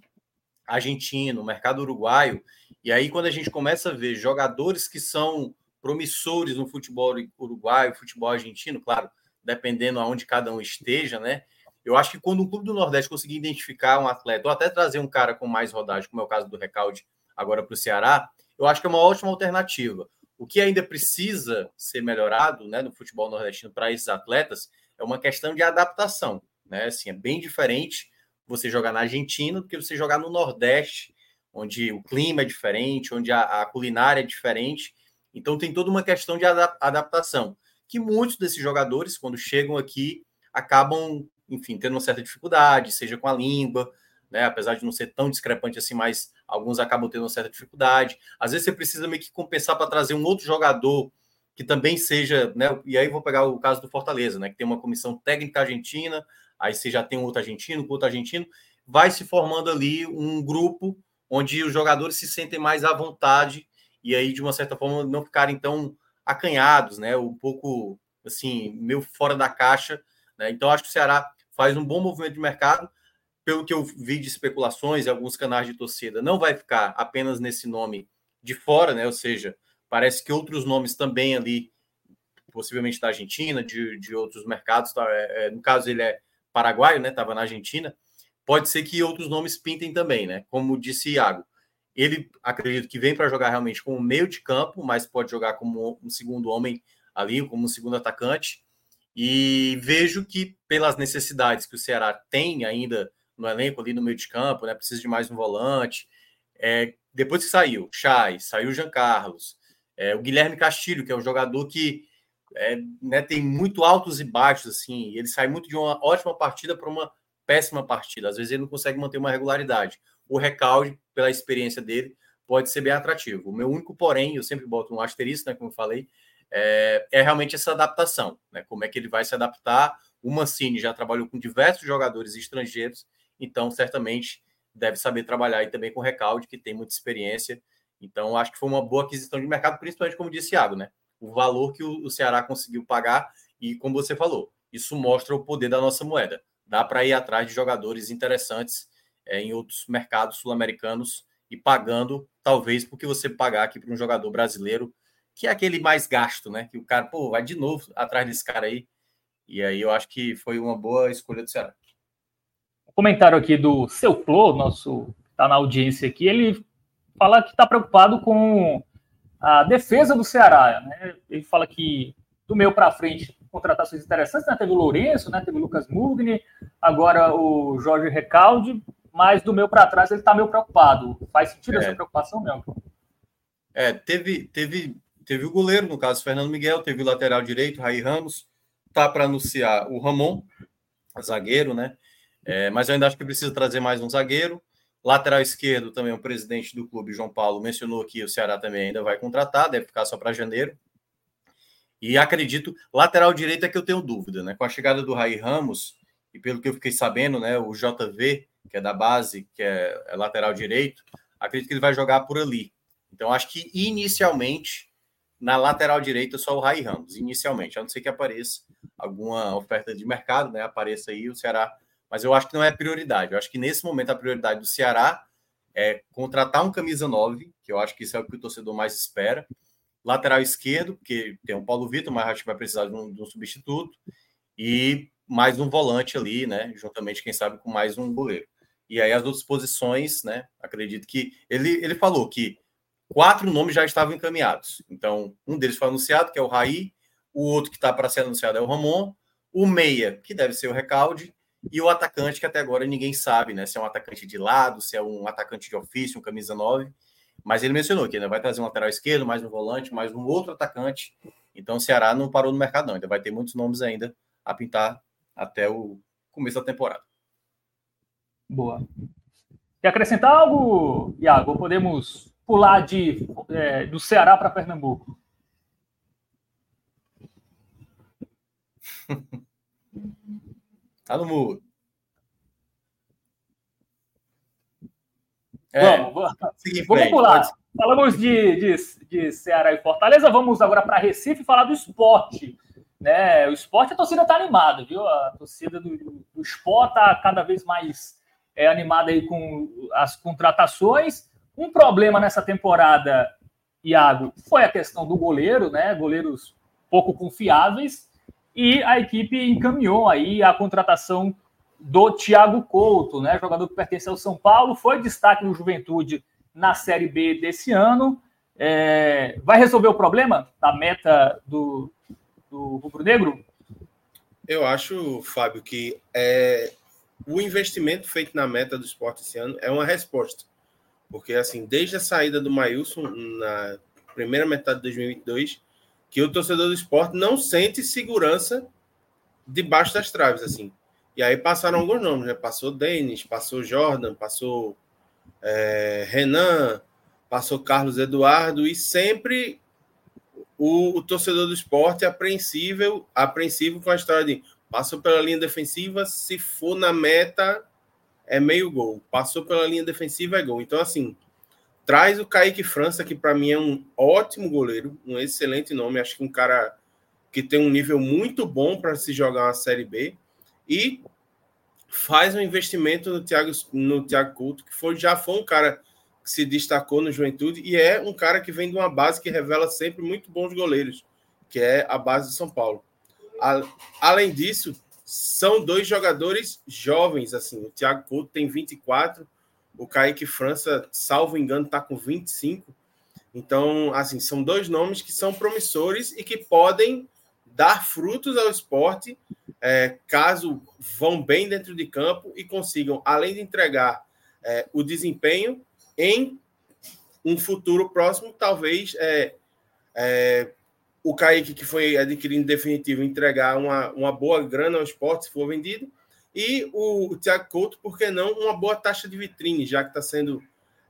argentino, o mercado uruguaio, e aí quando a gente começa a ver jogadores que são promissores no futebol uruguaio, futebol argentino, claro, dependendo aonde cada um esteja, né? Eu acho que quando um clube do Nordeste conseguir identificar um atleta, ou até trazer um cara com mais rodagem, como é o caso do Recalde agora para o Ceará, eu acho que é uma ótima alternativa. O que ainda precisa ser melhorado né, no futebol nordestino para esses atletas é uma questão de adaptação. Né? Assim, é bem diferente você jogar na Argentina do que você jogar no Nordeste, onde o clima é diferente, onde a, a culinária é diferente. Então tem toda uma questão de adaptação, que muitos desses jogadores, quando chegam aqui, acabam, enfim, tendo uma certa dificuldade, seja com a língua, né? Apesar de não ser tão discrepante assim, mas alguns acabam tendo uma certa dificuldade. Às vezes você precisa meio que compensar para trazer um outro jogador que também seja, né? E aí vou pegar o caso do Fortaleza, né? Que tem uma comissão técnica argentina, aí você já tem um outro argentino, com outro argentino, vai se formando ali um grupo onde os jogadores se sentem mais à vontade e aí, de uma certa forma, não ficarem tão acanhados, né? Um pouco assim, meio fora da caixa. Né? Então, acho que o Ceará faz um bom movimento de mercado pelo que eu vi de especulações e alguns canais de torcida, não vai ficar apenas nesse nome de fora, né? Ou seja, parece que outros nomes também ali, possivelmente da Argentina, de, de outros mercados, tá? é, é, no caso ele é paraguaio, né? Estava na Argentina. Pode ser que outros nomes pintem também, né? Como disse Iago. Ele acredito que vem para jogar realmente como meio de campo, mas pode jogar como um segundo homem ali, como um segundo atacante. E vejo que, pelas necessidades que o Ceará tem ainda no elenco ali no meio de campo, né? Precisa de mais um volante. É, depois que saiu Chay, saiu Jean Carlos, é, o Guilherme Castilho, que é um jogador que é, né, tem muito altos e baixos, assim, ele sai muito de uma ótima partida para uma péssima partida. Às vezes ele não consegue manter uma regularidade. O recalde, pela experiência dele, pode ser bem atrativo. O meu único, porém, eu sempre boto um asterisco, né, como eu falei, é, é realmente essa adaptação, né? Como é que ele vai se adaptar. O Mancini já trabalhou com diversos jogadores estrangeiros então certamente deve saber trabalhar e também com o Recalde, que tem muita experiência. Então, acho que foi uma boa aquisição de mercado, principalmente como disse Thiago, né? O valor que o Ceará conseguiu pagar e, como você falou, isso mostra o poder da nossa moeda. Dá para ir atrás de jogadores interessantes é, em outros mercados sul-americanos e pagando, talvez, porque você pagar aqui para um jogador brasileiro, que é aquele mais gasto, né? Que o cara, pô, vai de novo atrás desse cara aí. E aí eu acho que foi uma boa escolha do Ceará comentário aqui do Seu Flo, nosso está na audiência aqui, ele fala que está preocupado com a defesa do Ceará. Né? Ele fala que do meio para frente, contratações interessantes, né? teve o Lourenço, né? teve o Lucas Mugni, agora o Jorge Recalde, mas do meio para trás ele está meio preocupado. Faz sentido é. essa preocupação mesmo? É, teve, teve, teve o goleiro, no caso Fernando Miguel, teve o lateral direito, Raí Ramos, tá para anunciar o Ramon, zagueiro, né? É, mas eu ainda acho que precisa trazer mais um zagueiro. Lateral esquerdo também, o presidente do clube, João Paulo, mencionou que o Ceará também ainda vai contratar, deve ficar só para janeiro. E acredito, lateral direito é que eu tenho dúvida, né? Com a chegada do Raí Ramos, e pelo que eu fiquei sabendo, né, o JV, que é da base, que é, é lateral direito, acredito que ele vai jogar por ali. Então, acho que inicialmente, na lateral direita, só o Raí Ramos, inicialmente, a não ser que apareça alguma oferta de mercado, né? Apareça aí, o Ceará mas eu acho que não é prioridade. Eu acho que nesse momento a prioridade do Ceará é contratar um camisa 9, que eu acho que isso é o que o torcedor mais espera. Lateral esquerdo, porque tem o Paulo Vitor, mas acho que vai precisar de um, de um substituto. E mais um volante ali, né? Juntamente, quem sabe, com mais um goleiro. E aí as outras posições, né? Acredito que ele, ele falou que quatro nomes já estavam encaminhados. Então, um deles foi anunciado, que é o Raí, o outro que está para ser anunciado é o Ramon, o Meia, que deve ser o Recalde, e o atacante, que até agora ninguém sabe, né? Se é um atacante de lado, se é um atacante de ofício, um camisa 9. Mas ele mencionou que ainda vai trazer um lateral esquerdo, mais um volante, mais um outro atacante. Então o Ceará não parou no mercado, não. Ainda vai ter muitos nomes ainda a pintar até o começo da temporada. Boa. Quer acrescentar algo, Iago? Podemos pular de, é, do Ceará para Pernambuco? Tá no mudo. É, vamos, vamos, vamos pular. Pode... Falamos de, de, de Ceará e Fortaleza, vamos agora para Recife falar do esporte. Né? O esporte, a torcida está animada, viu? A torcida do, do esporte está cada vez mais é, animada aí com as contratações. Um problema nessa temporada, Iago, foi a questão do goleiro, né? Goleiros pouco confiáveis e a equipe encaminhou aí a contratação do Thiago Couto, né, jogador que pertence ao São Paulo, foi destaque no Juventude na Série B desse ano. É, vai resolver o problema da meta do, do rubro-negro? Eu acho, Fábio, que é, o investimento feito na meta do esporte esse ano é uma resposta. Porque, assim, desde a saída do Mailson na primeira metade de 2022, que o torcedor do esporte não sente segurança debaixo das traves, assim. E aí passaram alguns nomes, né? Passou Denis, passou Jordan, passou é, Renan, passou Carlos Eduardo, e sempre o, o, torcedor do esporte é apreensível, apreensivo com a história de passou pela linha defensiva, se for na meta, é meio gol. Passou pela linha defensiva, é gol. Então, assim, traz o Kaique França, que para mim é um ótimo goleiro, um excelente nome. Acho que um cara que tem um nível muito bom para se jogar uma Série B e faz um investimento no Thiago, no Thiago Couto, que foi, já foi um cara que se destacou no Juventude e é um cara que vem de uma base que revela sempre muito bons goleiros, que é a base de São Paulo. A, além disso, são dois jogadores jovens, assim, o Thiago Couto tem 24, o Kaique França, salvo engano, está com 25. Então, assim, são dois nomes que são promissores e que podem dar frutos ao esporte é, caso vão bem dentro de campo e consigam, além de entregar é, o desempenho, em um futuro próximo, talvez é, é, o Kaique, que foi adquirido em definitivo, entregar uma, uma boa grana ao esporte, se for vendido, e o, o Thiago Couto, por que não, uma boa taxa de vitrine, já que está sendo.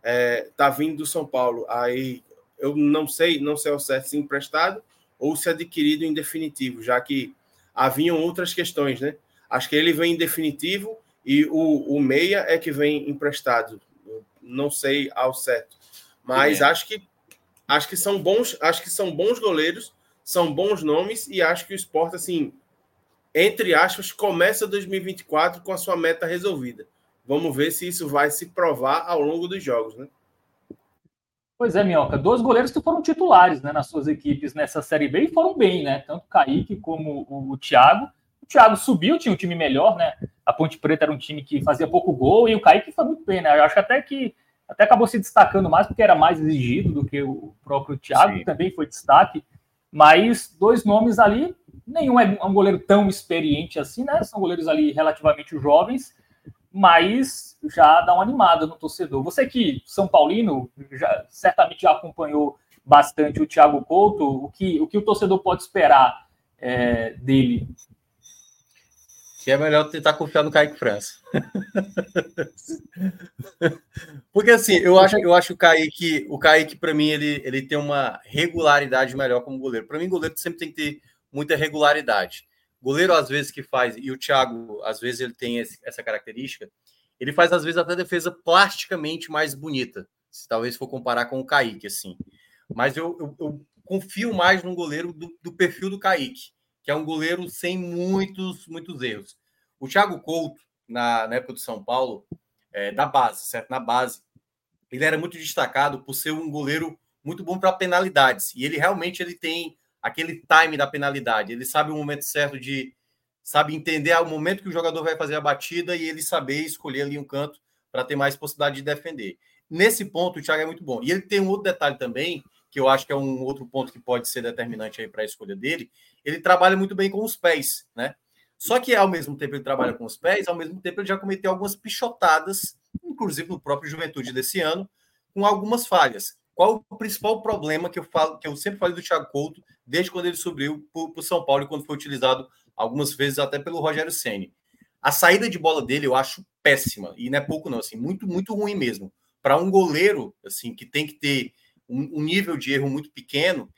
está é, vindo do São Paulo. Aí eu não sei, não sei ao certo se emprestado ou se adquirido em definitivo, já que haviam outras questões, né? Acho que ele vem em definitivo e o, o meia é que vem emprestado. Não sei ao certo, mas é. acho que acho que são bons, acho que são bons goleiros, são bons nomes e acho que o esporte assim, entre aspas, começa 2024 com a sua meta resolvida. Vamos ver se isso vai se provar ao longo dos jogos, né? Pois é, Minhoca, dois goleiros que foram titulares né, nas suas equipes nessa Série B e foram bem, né? Tanto o Kaique como o, o Thiago. O Thiago subiu, tinha um time melhor, né? A Ponte Preta era um time que fazia pouco gol e o Kaique foi muito bem, né? Eu acho até que até acabou se destacando mais porque era mais exigido do que o próprio Thiago, que também foi destaque. Mas dois nomes ali, nenhum é um goleiro tão experiente assim, né? São goleiros ali relativamente jovens mas já dá uma animada no torcedor. Você que, São Paulino, já, certamente já acompanhou bastante o Thiago Couto, o que o, que o torcedor pode esperar é, dele? Que é melhor tentar confiar no Kaique França. Porque assim, eu acho, eu acho o Kaique, o Kaique, para mim, ele, ele tem uma regularidade melhor como goleiro. Para mim, goleiro sempre tem que ter muita regularidade goleiro às vezes que faz, e o Thiago às vezes ele tem esse, essa característica, ele faz às vezes até defesa plasticamente mais bonita, se talvez for comparar com o Kaique, assim. Mas eu, eu, eu confio mais no goleiro do, do, perfil do Kaique, que é um goleiro sem muitos, muitos erros. O Thiago Couto, na, na época do São Paulo, é, da base, certo? Na base, ele era muito destacado por ser um goleiro muito bom para penalidades. E ele realmente ele tem aquele time da penalidade. Ele sabe o momento certo de. Sabe entender o momento que o jogador vai fazer a batida e ele saber escolher ali um canto para ter mais possibilidade de defender. Nesse ponto, o Thiago é muito bom. E ele tem um outro detalhe também, que eu acho que é um outro ponto que pode ser determinante aí para a escolha dele. Ele trabalha muito bem com os pés, né? Só que ao mesmo tempo ele trabalha com os pés, ao mesmo tempo ele já cometeu algumas pichotadas, inclusive no próprio Juventude desse ano, com algumas falhas. Qual o principal problema que eu falo, que eu sempre falei do Thiago Couto, desde quando ele subiu para o São Paulo e quando foi utilizado algumas vezes até pelo Rogério Ceni. A saída de bola dele eu acho péssima e não é pouco não, assim, muito muito ruim mesmo. Para um goleiro assim que tem que ter um, um, nível de erro muito pequeno,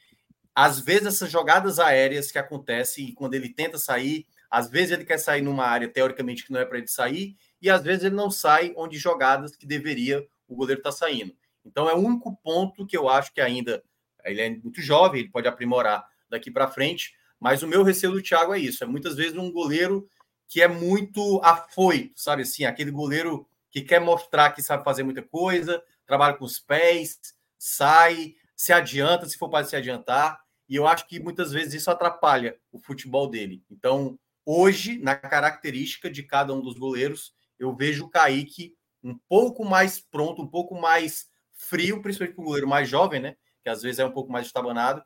às vezes essas jogadas aéreas que acontecem e quando ele tenta sair, às vezes ele quer sair numa área teoricamente que não é para ele sair e às vezes ele não sai onde jogadas que deveria o goleiro estar tá saindo. Então é o único ponto que eu acho que ainda ele é muito jovem, ele pode aprimorar daqui para frente, mas o meu receio do Thiago é isso, é muitas vezes um goleiro que é muito afoito, sabe assim, aquele goleiro que quer mostrar que sabe fazer muita coisa, trabalha com os pés, sai, se adianta se for para se adiantar, e eu acho que muitas vezes isso atrapalha o futebol dele. Então, hoje, na característica de cada um dos goleiros, eu vejo o Kaique um pouco mais pronto, um pouco mais frio, principalmente para o goleiro mais jovem, né? Que às vezes é um pouco mais estabanado,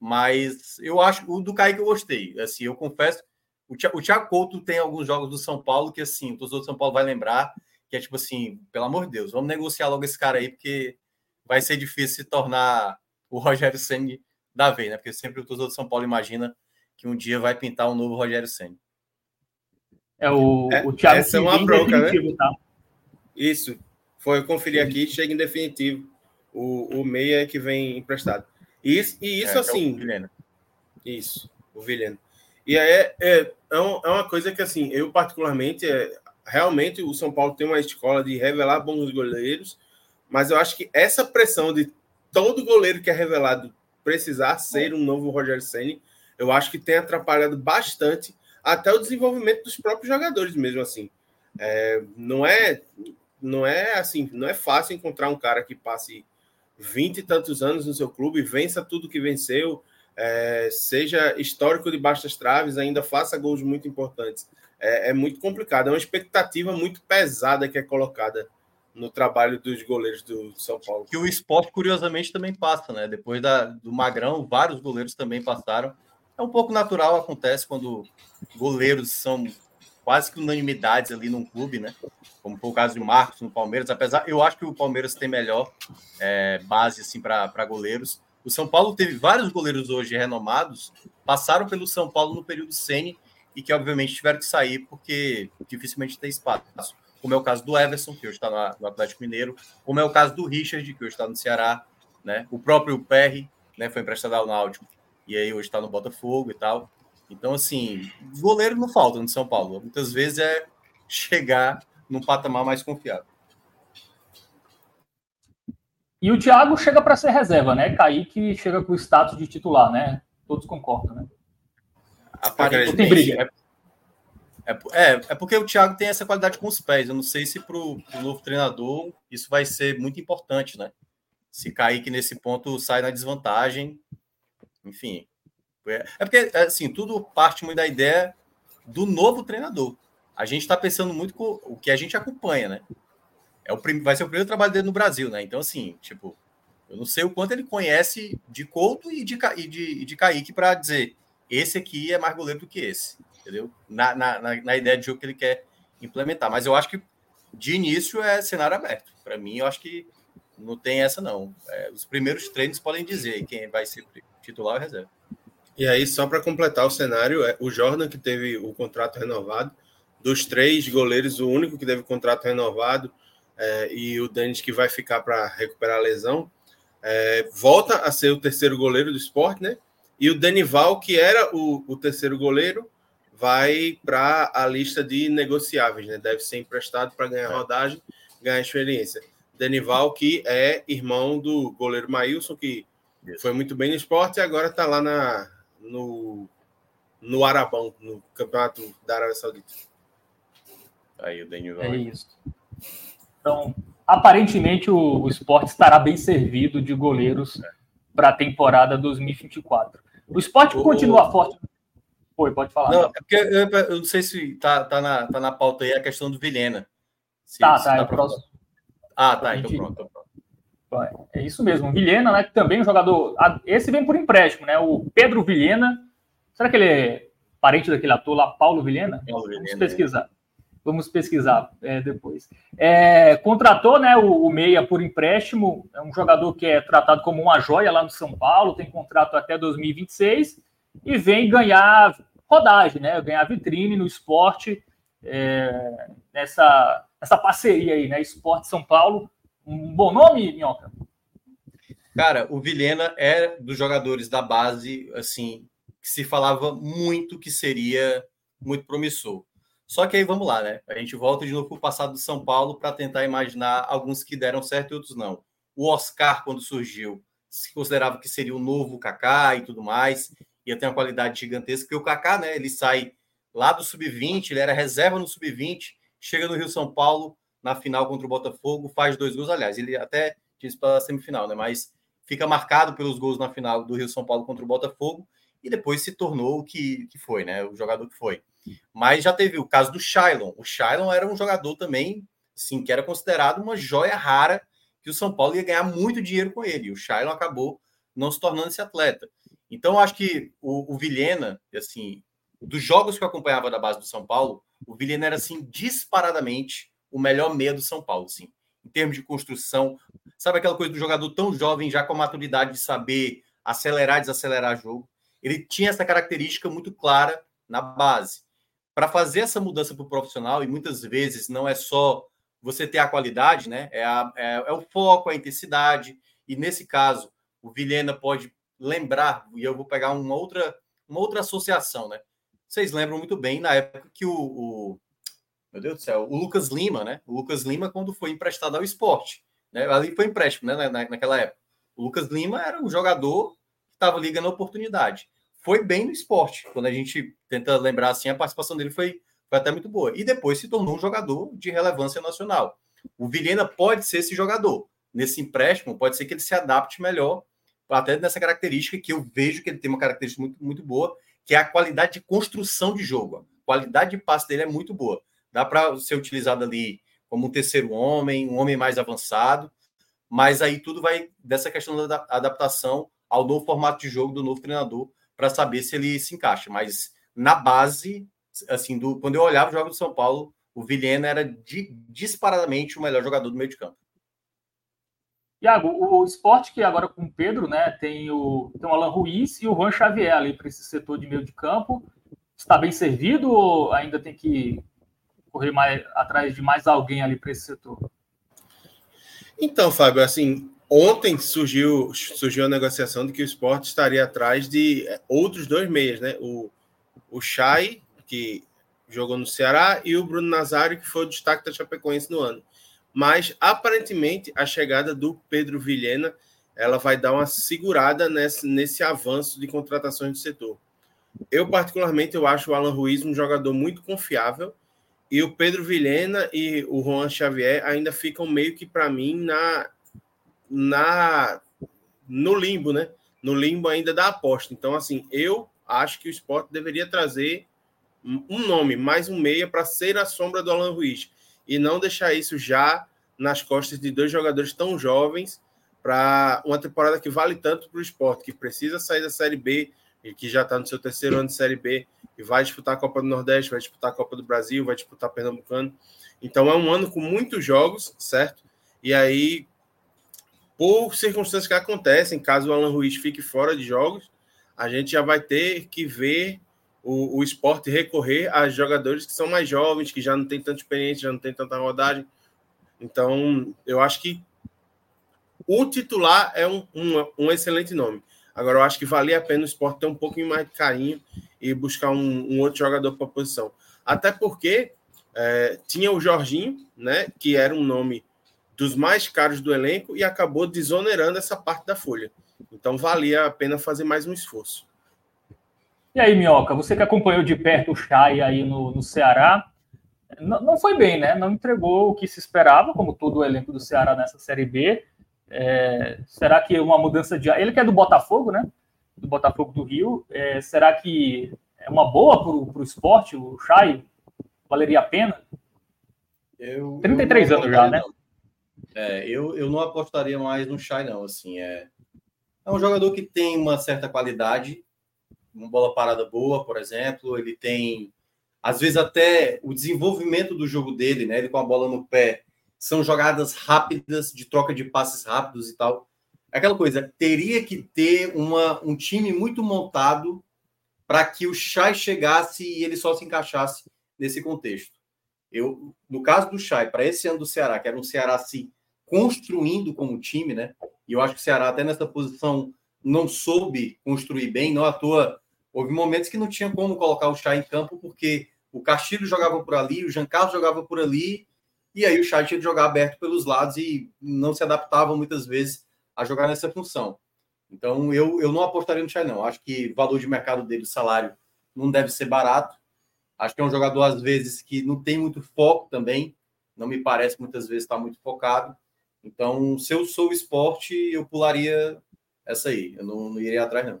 mas eu acho o do Kaique eu gostei. Assim, eu confesso, o Thiago Couto tem alguns jogos do São Paulo que assim, o torcedor do São Paulo vai lembrar que é tipo assim, pelo amor de Deus, vamos negociar logo esse cara aí, porque vai ser difícil se tornar o Rogério Senni da vez, né? Porque sempre o torcedor do São Paulo imagina que um dia vai pintar um novo Rogério Senni. É o, é, o Thiago essa é uma bronca, né? Tá? Isso. Foi eu conferi aqui, chega em definitivo. O, o meia é que vem emprestado. E isso, e isso é, assim. É o isso, o Vilhena. E aí é, é, é, é, uma coisa que assim, eu particularmente, é, realmente o São Paulo tem uma escola de revelar bons goleiros, mas eu acho que essa pressão de todo goleiro que é revelado precisar ser um novo Rogério Senni, eu acho que tem atrapalhado bastante até o desenvolvimento dos próprios jogadores mesmo assim. É, não é não é assim, não é fácil encontrar um cara que passe vinte e tantos anos no seu clube, vença tudo que venceu, é, seja histórico de baixas traves, ainda faça gols muito importantes. É, é, muito complicado, é uma expectativa muito pesada que é colocada no trabalho dos goleiros do São Paulo. Que o esporte, curiosamente, também passa, né? Depois da, do Magrão, vários goleiros também passaram. É um pouco natural, acontece quando goleiros são quase que unanimidades ali num clube, né? Como foi o caso de Marcos no Palmeiras, apesar eu acho que o Palmeiras tem melhor é, base assim para goleiros. O São Paulo teve vários goleiros hoje renomados, passaram pelo São Paulo no período sene e que obviamente tiveram que sair porque dificilmente tem espaço. Como é o caso do Everson, que hoje está no Atlético Mineiro, como é o caso do Richard, que hoje está no Ceará, né? O próprio Perry, né, foi emprestado ao Náutico e aí hoje está no Botafogo e tal. Então, assim, goleiro não falta no São Paulo. Muitas vezes é chegar num patamar mais confiável. E o Thiago chega para ser reserva, né? Kaique chega com o status de titular, né? Todos concordam, né? Aparentemente. É, é, é, porque o Thiago tem essa qualidade com os pés. Eu não sei se para o novo treinador isso vai ser muito importante, né? Se Kaique nesse ponto sai na desvantagem, enfim, é, é porque, assim, tudo parte muito da ideia do novo treinador. A gente está pensando muito com o que a gente acompanha, né? É o prim... Vai ser o primeiro trabalho dele no Brasil, né? Então, assim, tipo, eu não sei o quanto ele conhece de Couto e de, e de, e de Kaique para dizer esse aqui é mais goleiro do que esse, entendeu? Na, na, na, ideia de jogo que ele quer implementar. Mas eu acho que de início é cenário aberto. Para mim, eu acho que não tem essa, não. É, os primeiros treinos podem dizer quem vai ser titular ou reserva. E aí, só para completar o cenário, é o Jordan que teve o contrato renovado, dos três goleiros, o único que teve contrato renovado, é, e o Denis que vai ficar para recuperar a lesão, é, volta a ser o terceiro goleiro do esporte, né? E o Denival, que era o, o terceiro goleiro, vai para a lista de negociáveis, né? Deve ser emprestado para ganhar é. rodagem, ganhar experiência. Denival, que é irmão do goleiro Maílson, que Isso. foi muito bem no esporte e agora está lá na, no, no Arabão, no campeonato da Arábia Saudita. Aí o Daniel É isso. Então, aparentemente o, o esporte estará bem servido de goleiros é. para a temporada 2024. O esporte o, continua forte. Foi, pode falar. Não, é porque eu, eu, não sei se tá, tá, na, tá na pauta aí a questão do Vilhena. Se, tá, se tá. tá próximo. Ah, tá, então pronto. Então pronto. É isso mesmo. Vilhena, né? Que também é um jogador. Esse vem por empréstimo, né? O Pedro Vilhena. Será que ele é parente daquele ator lá, Paulo Vilhena? Paulo Vilhena Vamos pesquisar. É. Vamos pesquisar é, depois. É, contratou né, o, o, Meia por empréstimo. É um jogador que é tratado como uma joia lá no São Paulo, tem contrato até 2026 e vem ganhar rodagem, né? Ganhar vitrine no esporte, é, nessa, nessa parceria aí, né? Esporte São Paulo um bom nome, Minhoca? Cara, o Vilhena é dos jogadores da base, assim, que se falava muito que seria muito promissor. Só que aí vamos lá, né? A gente volta de novo para o passado do São Paulo para tentar imaginar alguns que deram certo e outros não. O Oscar, quando surgiu, se considerava que seria o novo Kaká e tudo mais, ia ter uma qualidade gigantesca, porque o Kaká, né, ele sai lá do sub-20, ele era reserva no sub-20, chega no Rio São Paulo, na final contra o Botafogo, faz dois gols, aliás, ele até disse para a semifinal, né? Mas fica marcado pelos gols na final do Rio São Paulo contra o Botafogo e depois se tornou o que, que foi, né? O jogador que foi. Mas já teve o caso do Shailon. O Shailon era um jogador também, sim, que era considerado uma joia rara que o São Paulo ia ganhar muito dinheiro com ele. O Shailon acabou não se tornando esse atleta. Então, acho que o, o Vilhena, assim, dos jogos que eu acompanhava da base do São Paulo, o Vilhena era, assim, disparadamente o melhor meia do São Paulo, assim, em termos de construção. Sabe aquela coisa do jogador tão jovem, já com a maturidade de saber acelerar, desacelerar jogo? Ele tinha essa característica muito clara na base. Para fazer essa mudança para o profissional, e muitas vezes não é só você ter a qualidade, né? É, a, é, é o foco, a intensidade. E nesse caso, o Vilhena pode lembrar, e eu vou pegar uma outra, uma outra associação, né? Vocês lembram muito bem na época que o, o meu Deus do céu, o Lucas Lima, né? O Lucas Lima, quando foi emprestado ao esporte, né? Ali foi empréstimo, né? Na, naquela época. O Lucas Lima era um jogador que estava ligando a oportunidade. Foi bem no esporte. Quando a gente tenta lembrar assim, a participação dele foi foi até muito boa. E depois se tornou um jogador de relevância nacional. O Vilhena pode ser esse jogador. Nesse empréstimo, pode ser que ele se adapte melhor, até nessa característica que eu vejo que ele tem uma característica muito, muito boa, que é a qualidade de construção de jogo. A qualidade de passe dele é muito boa. Dá para ser utilizado ali como um terceiro homem, um homem mais avançado, mas aí tudo vai dessa questão da adaptação ao novo formato de jogo do novo treinador para saber se ele se encaixa. Mas na base, assim, do, quando eu olhava o jogo do São Paulo, o Vilhena era de, disparadamente o melhor jogador do meio de campo. Iago, o esporte que agora com o Pedro, né, tem o, tem o Alan Ruiz e o Juan Xavier ali para esse setor de meio de campo. Está bem servido ou ainda tem que correr mais atrás de mais alguém ali para esse setor? Então, Fábio, assim, ontem surgiu, surgiu a negociação de que o esporte estaria atrás de outros dois meias, né? O, o Chay que jogou no Ceará, e o Bruno Nazário, que foi o destaque da Chapecoense no ano. Mas, aparentemente, a chegada do Pedro Vilhena ela vai dar uma segurada nesse, nesse avanço de contratações do setor. Eu, particularmente, eu acho o Alan Ruiz um jogador muito confiável, e o Pedro Vilhena e o Juan Xavier ainda ficam meio que, para mim, na, na no limbo, né? No limbo ainda da aposta. Então, assim, eu acho que o esporte deveria trazer um nome, mais um meia para ser a sombra do Alan Ruiz e não deixar isso já nas costas de dois jogadores tão jovens para uma temporada que vale tanto para o esporte, que precisa sair da Série B e que já está no seu terceiro ano de Série B e vai disputar a Copa do Nordeste, vai disputar a Copa do Brasil, vai disputar Pernambucano. Então é um ano com muitos jogos, certo? E aí, por circunstâncias que acontecem, caso o Alan Ruiz fique fora de jogos, a gente já vai ter que ver o, o esporte recorrer a jogadores que são mais jovens, que já não tem tanta experiência, já não tem tanta rodagem. Então, eu acho que o titular é um, um, um excelente nome. Agora, eu acho que valia a pena o esporte ter um pouquinho mais de carinho e buscar um, um outro jogador para a posição. Até porque é, tinha o Jorginho, né, que era um nome dos mais caros do elenco e acabou desonerando essa parte da folha. Então, valia a pena fazer mais um esforço. E aí, Minhoca, você que acompanhou de perto o Chay aí no, no Ceará, não, não, foi bem, né? Não entregou o que se esperava, como todo o elenco do Ceará nessa Série B. É, será que uma mudança de. Ele que é do Botafogo, né? Do Botafogo do Rio. É, será que é uma boa para o esporte, o Chay? Valeria a pena? Eu, 33 eu anos já, né? É, eu, eu não apostaria mais no Chay, não. Assim, é, é um jogador que tem uma certa qualidade, uma bola parada boa, por exemplo, ele tem às vezes até o desenvolvimento do jogo dele, né? Ele com a bola no pé, são jogadas rápidas, de troca de passes rápidos e tal. Aquela coisa, teria que ter uma, um time muito montado para que o Chay chegasse e ele só se encaixasse nesse contexto. Eu, no caso do Chay, para esse ano do Ceará, que era um Ceará se construindo como time, né? E eu acho que o Ceará até nessa posição não soube construir bem, não à toa Houve momentos que não tinha como colocar o Chá em campo, porque o Castilho jogava por ali, o Jean Carlos jogava por ali, e aí o Chá tinha que jogar aberto pelos lados e não se adaptava muitas vezes a jogar nessa função. Então eu, eu não apostaria no Chá, não. Acho que o valor de mercado dele, o salário, não deve ser barato. Acho que é um jogador, às vezes, que não tem muito foco também. Não me parece muitas vezes estar muito focado. Então, se eu sou o esporte, eu pularia essa aí. Eu não, não iria atrás, não.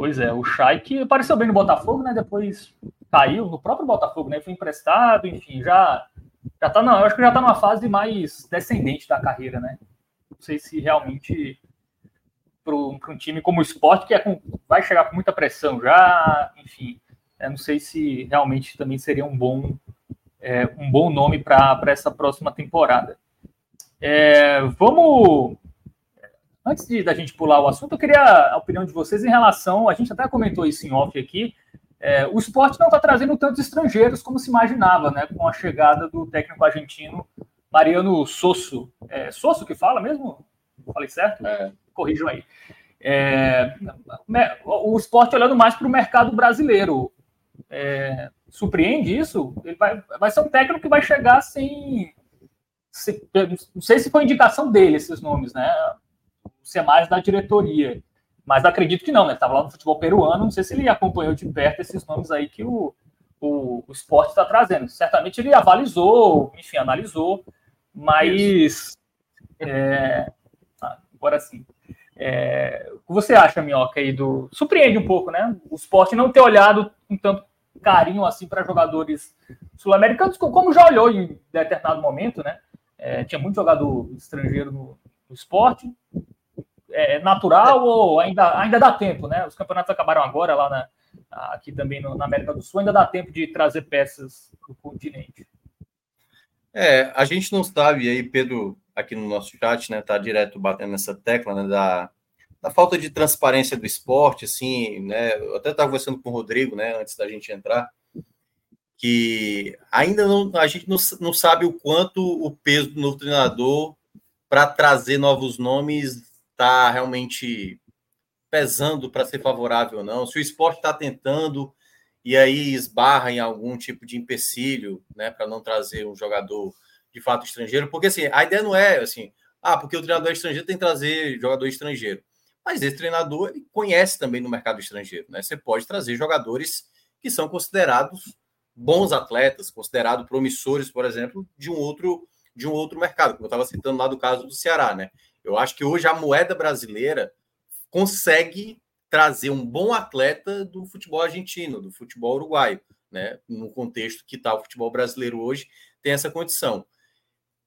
Pois é, o Chay que apareceu bem no Botafogo, né? Depois caiu no próprio Botafogo, né? Foi emprestado, enfim, já já tá não, eu acho que já tá numa fase mais descendente da carreira, né? sei se realmente para um time como o esporte, que é com, vai chegar com muita pressão já, enfim, não sei se realmente também seria um bom, é, um bom nome para essa próxima temporada. É, vamos. Antes de, da gente pular o assunto, eu queria a opinião de vocês em relação. A gente até comentou isso em off aqui. É, o esporte não está trazendo tantos estrangeiros como se imaginava, né? Com a chegada do técnico argentino Mariano Sosso. É, Sosso que fala mesmo? Falei certo? É. Corrijam aí. É, o esporte olhando mais para o mercado brasileiro. É, surpreende isso? Ele vai, vai ser um técnico que vai chegar sem. Se, não sei se foi indicação dele esses nomes, né? Se é mais da diretoria. Mas acredito que não, né? Estava lá no futebol peruano, não sei se ele acompanhou de perto esses nomes aí que o, o, o esporte está trazendo. Certamente ele avalizou, enfim, analisou, mas. É, agora sim. É, o que você acha, Minhoca, aí do. Surpreende um pouco, né? O esporte não ter olhado com tanto carinho assim para jogadores sul-americanos, como já olhou em determinado momento, né? É, tinha muito jogador estrangeiro no, no esporte. É natural ou ainda, ainda dá tempo, né? Os campeonatos acabaram agora lá na, aqui também no, na América do Sul, ainda dá tempo de trazer peças do continente. É, a gente não sabe, aí Pedro, aqui no nosso chat, né, tá direto batendo nessa tecla, né, da, da falta de transparência do esporte, assim, né, eu até estava conversando com o Rodrigo, né, antes da gente entrar, que ainda não, a gente não, não sabe o quanto o peso do novo treinador para trazer novos nomes está realmente pesando para ser favorável ou não, se o esporte está tentando e aí esbarra em algum tipo de empecilho, né, para não trazer um jogador de fato estrangeiro, porque assim, a ideia não é assim, ah, porque o treinador é estrangeiro tem que trazer jogador estrangeiro. Mas esse treinador ele conhece também no mercado estrangeiro, né? Você pode trazer jogadores que são considerados bons atletas, considerados promissores, por exemplo, de um outro de um outro mercado, como eu estava citando lá do caso do Ceará, né? Eu acho que hoje a moeda brasileira consegue trazer um bom atleta do futebol argentino, do futebol uruguaio, né? No contexto que está o futebol brasileiro hoje, tem essa condição.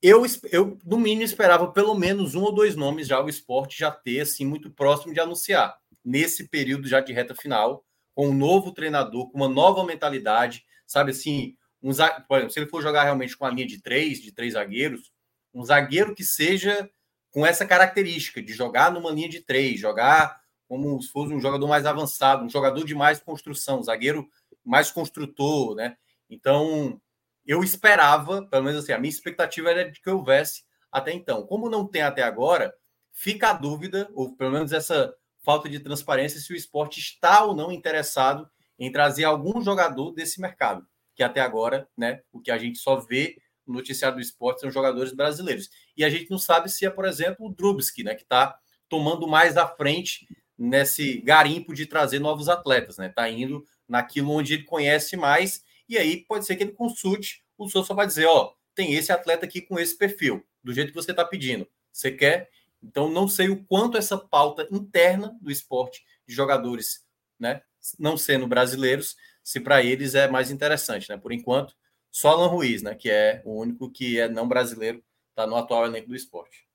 Eu, eu, no mínimo, esperava pelo menos um ou dois nomes já o esporte já ter, assim, muito próximo de anunciar. Nesse período já de reta final, com um novo treinador, com uma nova mentalidade, sabe assim, um, por exemplo, se ele for jogar realmente com a linha de três, de três zagueiros, um zagueiro que seja com essa característica de jogar numa linha de três, jogar como se fosse um jogador mais avançado, um jogador de mais construção, um zagueiro mais construtor, né? Então, eu esperava, pelo menos assim, a minha expectativa era de que houvesse até então. Como não tem até agora, fica a dúvida, ou pelo menos essa falta de transparência, se o esporte está ou não interessado em trazer algum jogador desse mercado, que até agora, né, o que a gente só vê no noticiário do esporte são jogadores brasileiros. E a gente não sabe se é, por exemplo, o Drubski, né, que está tomando mais à frente nesse garimpo de trazer novos atletas, né? Tá indo naquilo onde ele conhece mais, e aí pode ser que ele consulte, o senhor só vai dizer, ó, tem esse atleta aqui com esse perfil, do jeito que você está pedindo. Você quer? Então não sei o quanto essa pauta interna do esporte de jogadores, né, não sendo brasileiros, se para eles é mais interessante, né? Por enquanto, só Alan Ruiz, né, que é o único que é não brasileiro, está no atual elenco do esporte.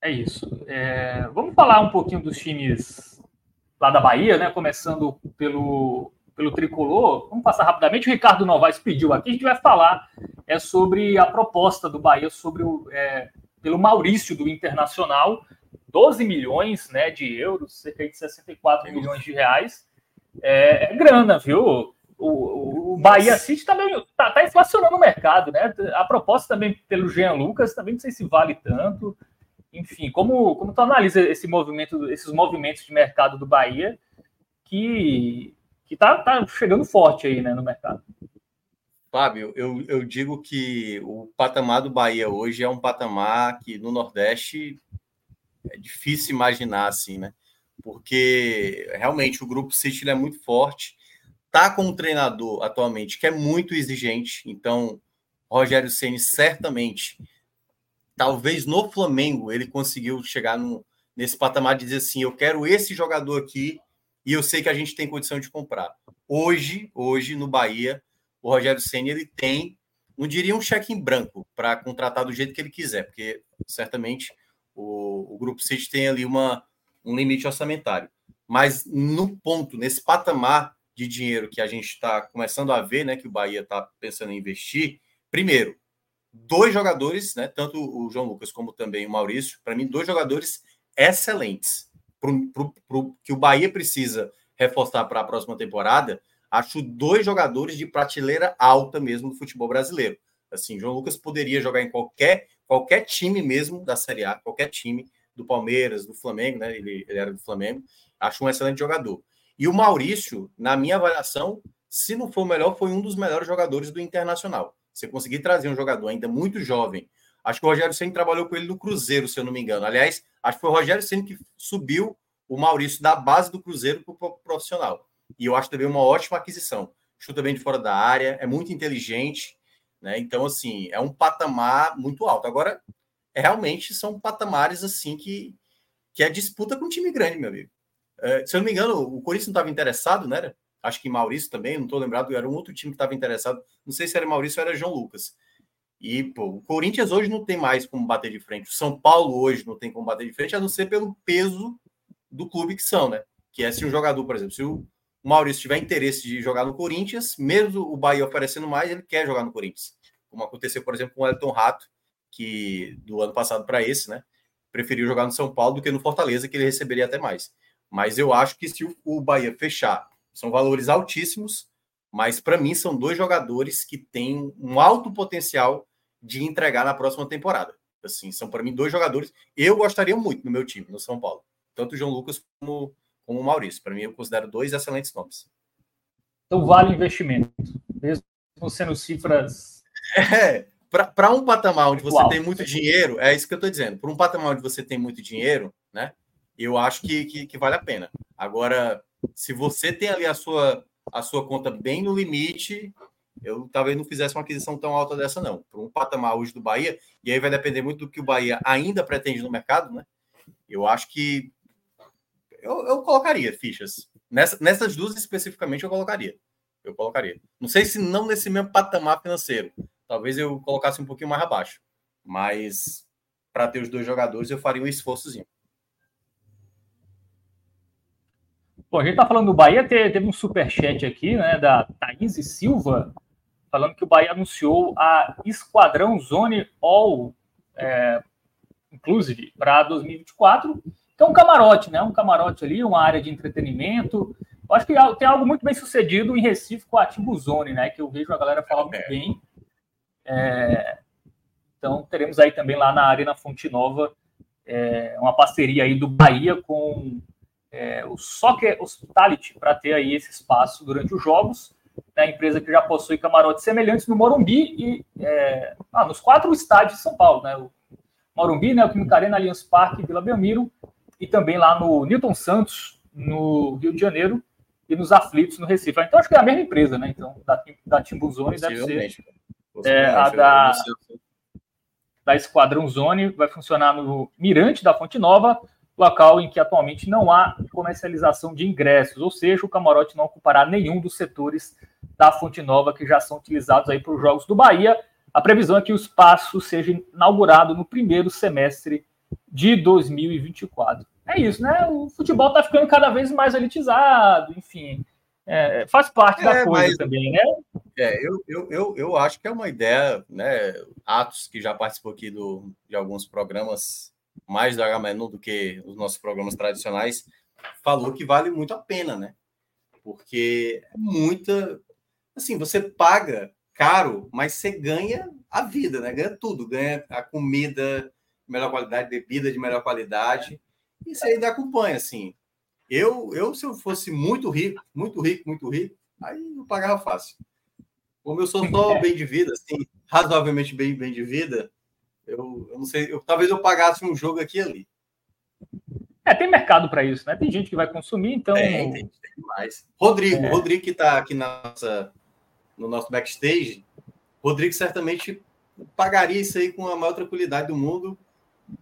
É isso. É, vamos falar um pouquinho dos times lá da Bahia, né? Começando pelo, pelo tricolor. Vamos passar rapidamente. O Ricardo Novaes pediu aqui. A gente vai falar é, sobre a proposta do Bahia sobre o, é, pelo Maurício do Internacional. 12 milhões né, de euros, cerca de 64 milhões de reais. É, é grana, viu? O, o Bahia City também está tá inflacionando o mercado, né? A proposta também pelo Jean Lucas, também não sei se vale tanto enfim, como, como tu analisa esse movimento, esses movimentos de mercado do Bahia que, que tá, tá chegando forte aí né, no mercado? Fábio, eu, eu digo que o patamar do Bahia hoje é um patamar que no Nordeste é difícil imaginar assim, né? Porque realmente o grupo City é muito forte, tá com um treinador atualmente que é muito exigente, então Rogério Ceni certamente talvez no Flamengo ele conseguiu chegar no, nesse patamar de dizer assim: eu quero esse jogador aqui e eu sei que a gente tem condição de comprar. Hoje, hoje no Bahia, o Rogério Senna ele tem não diria um cheque em branco para contratar do jeito que ele quiser, porque certamente o, o Grupo City tem ali uma, um limite orçamentário. Mas no ponto, nesse patamar de dinheiro que a gente está começando a ver, né, que o Bahia está pensando em investir, primeiro, dois jogadores, né, tanto o João Lucas como também o Maurício, para mim, dois jogadores excelentes. Pro, pro, pro, que o Bahia precisa reforçar para a próxima temporada, acho dois jogadores de prateleira alta mesmo do futebol brasileiro. Assim, João Lucas poderia jogar em qualquer qualquer time mesmo da Série A, qualquer time do Palmeiras, do Flamengo, né? Ele, ele era do Flamengo. Acho um excelente jogador. E o Maurício, na minha avaliação, se não for o melhor, foi um dos melhores jogadores do Internacional. Você conseguir trazer um jogador ainda muito jovem. Acho que o Rogério Senna trabalhou com ele no Cruzeiro, se eu não me engano. Aliás, acho que foi o Rogério Senna que subiu o Maurício da base do Cruzeiro para o profissional. E eu acho também uma ótima aquisição. Chuta bem de fora da área, é muito inteligente, né? Então, assim, é um patamar muito alto. Agora, realmente são patamares assim que, que é disputa com um time grande, meu amigo. É, se eu não me engano, o Corinthians não estava interessado, né? Acho que Maurício também, não estou lembrado, era um outro time que estava interessado. Não sei se era Maurício ou era João Lucas. E, pô, o Corinthians hoje não tem mais como bater de frente. O São Paulo hoje não tem como bater de frente, a não ser pelo peso do clube que são, né? Que é se um jogador, por exemplo, se o Maurício tiver interesse de jogar no Corinthians, mesmo o Bahia oferecendo mais, ele quer jogar no Corinthians. Como aconteceu, por exemplo, com o Elton Rato, que do ano passado para esse, né? Preferiu jogar no São Paulo do que no Fortaleza, que ele receberia até mais. Mas eu acho que se o Bahia fechar, são valores altíssimos, mas para mim são dois jogadores que têm um alto potencial de entregar na próxima temporada. Assim, são para mim dois jogadores. Eu gostaria muito no meu time, no São Paulo tanto o João Lucas como, como o Maurício. Para mim, eu considero dois excelentes nomes. Então, vale investimento, mesmo sendo cifras. É, para um patamar onde você Uau. tem muito dinheiro, é isso que eu estou dizendo. Para um patamar onde você tem muito dinheiro, né? Eu acho que, que, que, vale a pena. Agora, se você tem ali a sua, a sua conta bem no limite, eu talvez não fizesse uma aquisição tão alta dessa, não. Para um patamar hoje do Bahia, e aí vai depender muito do que o Bahia ainda pretende no mercado, né? Eu acho que eu, eu colocaria fichas. Nessa, nessas duas especificamente eu colocaria. Eu colocaria. Não sei se não nesse mesmo patamar financeiro. Talvez eu colocasse um pouquinho mais abaixo. Mas para ter os dois jogadores eu faria um esforçozinho. Bom, a gente tá falando do Bahia, teve um superchat aqui, né, da Thaís Silva, falando que o Bahia anunciou a Esquadrão Zone All é, Inclusive, para 2024 então, um camarote, né? Um camarote ali, uma área de entretenimento. Eu acho que tem algo muito bem sucedido em Recife com a Timbuzone, né? Que eu vejo a galera falar muito é. bem. É... Então, teremos aí também lá na Arena Fonte Nova é, uma parceria aí do Bahia com é, o Soccer Hospitality para ter aí esse espaço durante os jogos. Né, a empresa que já possui camarotes semelhantes no Morumbi e é, ah, nos quatro estádios de São Paulo, né? O Morumbi, né, o Química Arena, Allianz Parque, Vila Belmiro e também lá no Newton Santos, no Rio de Janeiro, e nos Aflitos, no Recife. Então, acho que é a mesma empresa, né? Então, da, da Timbuzone deve ser é, a da, da Esquadrão Zone, vai funcionar no Mirante da Fonte Nova, local em que atualmente não há comercialização de ingressos, ou seja, o camarote não ocupará nenhum dos setores da Fonte Nova que já são utilizados aí para os Jogos do Bahia. A previsão é que o espaço seja inaugurado no primeiro semestre de 2024. É isso, né? O futebol está ficando cada vez mais elitizado, enfim. É, faz parte é, da coisa mas, também, né? É, eu, eu, eu, eu acho que é uma ideia, né? Atos, que já participou aqui do, de alguns programas mais da H-Menu do que os nossos programas tradicionais, falou que vale muito a pena, né? Porque é muita. Assim, você paga caro, mas você ganha a vida, né? Ganha tudo, ganha a comida, de melhor qualidade, bebida de melhor qualidade. E você ainda acompanha, assim. Eu, eu, se eu fosse muito rico, muito rico, muito rico, aí eu pagava fácil. Como eu sou só bem de vida, assim, razoavelmente bem, bem de vida, eu, eu não sei, eu, talvez eu pagasse um jogo aqui e ali. É, tem mercado para isso, né? Tem gente que vai consumir, então. Tem, tem, tem demais. Rodrigo, é. Rodrigo que está aqui na nossa, no nosso backstage, Rodrigo certamente pagaria isso aí com a maior tranquilidade do mundo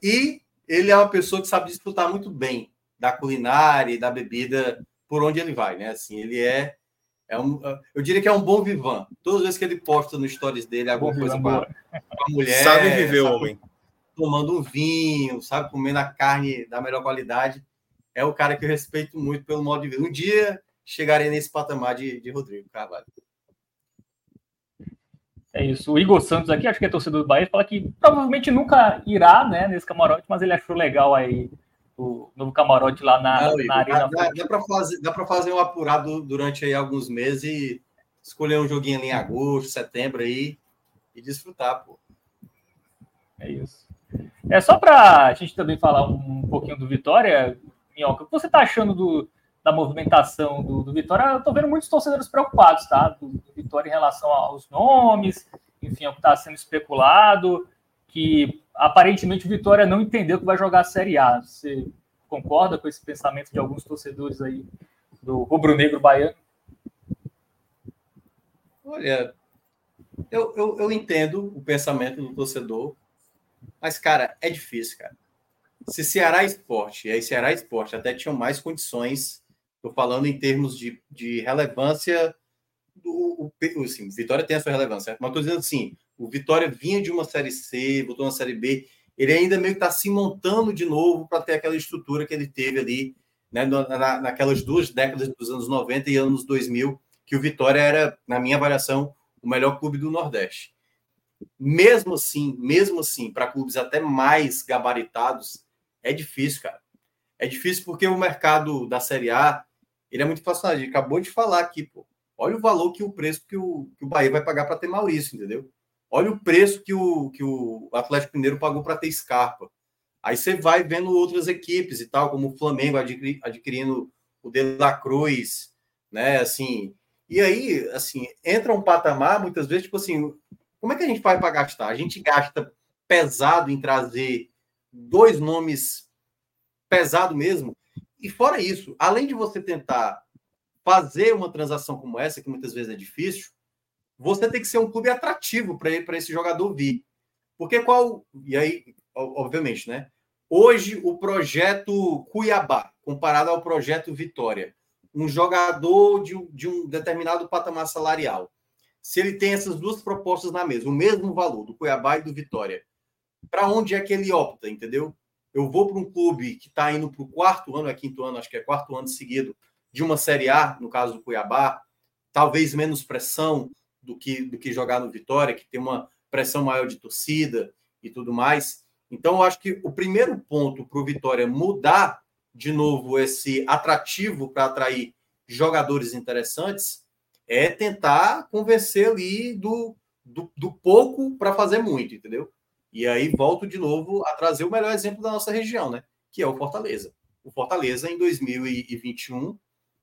e ele é uma pessoa que sabe disputar muito bem da culinária e da bebida por onde ele vai, né? Assim, ele é, É um, eu diria que é um bom vivan. Todas as vezes que ele posta no stories dele alguma coisa com a, com a, mulher. Sabe viver, sabe, homem. Tomando um vinho, sabe? Comendo a carne da melhor qualidade. É o cara que eu respeito muito pelo modo de vida. Um dia chegarei nesse patamar de, de Rodrigo Carvalho. É isso. O Igor Santos aqui, acho que é torcedor do Bahia, fala que provavelmente nunca irá né, nesse camarote, mas ele achou legal aí o novo camarote lá na, Não, na Arena. Dá, dá para fazer, dá fazer um apurado durante aí alguns meses e escolher um joguinho ali em agosto, setembro aí e desfrutar, pô. É isso. É só para a gente também falar um pouquinho do Vitória, Minhoca, o que você está achando do, da movimentação do, do Vitória? Eu estou vendo muitos torcedores preocupados, tá? Do, do, Vitória em relação aos nomes, enfim, ao que está sendo especulado, que aparentemente o Vitória não entendeu que vai jogar a Série A. Você concorda com esse pensamento de alguns torcedores aí do rubro-negro baiano? Olha, eu, eu, eu entendo o pensamento do torcedor, mas, cara, é difícil, cara. Se Ceará Esporte, e aí Ceará Esporte até tinham mais condições, estou falando em termos de, de relevância, do, o, assim, Vitória tem a sua relevância, mas estou dizendo assim, o Vitória vinha de uma Série C, voltou na Série B, ele ainda meio que está se montando de novo para ter aquela estrutura que ele teve ali, né, na, naquelas duas décadas dos anos 90 e anos 2000, que o Vitória era, na minha avaliação, o melhor clube do Nordeste. Mesmo assim, mesmo assim, para clubes até mais gabaritados, é difícil, cara. É difícil porque o mercado da Série A ele é muito fácil. A gente acabou de falar aqui, pô. Olha o valor que o preço que o, que o Bahia vai pagar para ter Maurício, entendeu? Olha o preço que o, que o Atlético Mineiro pagou para ter Scarpa. Aí você vai vendo outras equipes e tal, como o Flamengo adquiri, adquirindo o De La Cruz, né? Assim, e aí, assim, entra um patamar, muitas vezes, tipo assim, como é que a gente faz para gastar? A gente gasta pesado em trazer dois nomes pesado mesmo. E fora isso, além de você tentar fazer uma transação como essa, que muitas vezes é difícil, você tem que ser um clube atrativo para esse jogador vir. Porque qual. E aí, obviamente, né? Hoje, o projeto Cuiabá, comparado ao projeto Vitória, um jogador de, de um determinado patamar salarial, se ele tem essas duas propostas na mesa, o mesmo valor do Cuiabá e do Vitória, para onde é que ele opta, entendeu? Eu vou para um clube que está indo para o quarto ano, é quinto ano, acho que é quarto ano seguido, de uma Série A, no caso do Cuiabá, talvez menos pressão do que, do que jogar no Vitória, que tem uma pressão maior de torcida e tudo mais. Então, eu acho que o primeiro ponto para o Vitória mudar de novo esse atrativo para atrair jogadores interessantes é tentar convencer ali do, do, do pouco para fazer muito, entendeu? E aí volto de novo a trazer o melhor exemplo da nossa região, né? Que é o Fortaleza. O Fortaleza, em 2021,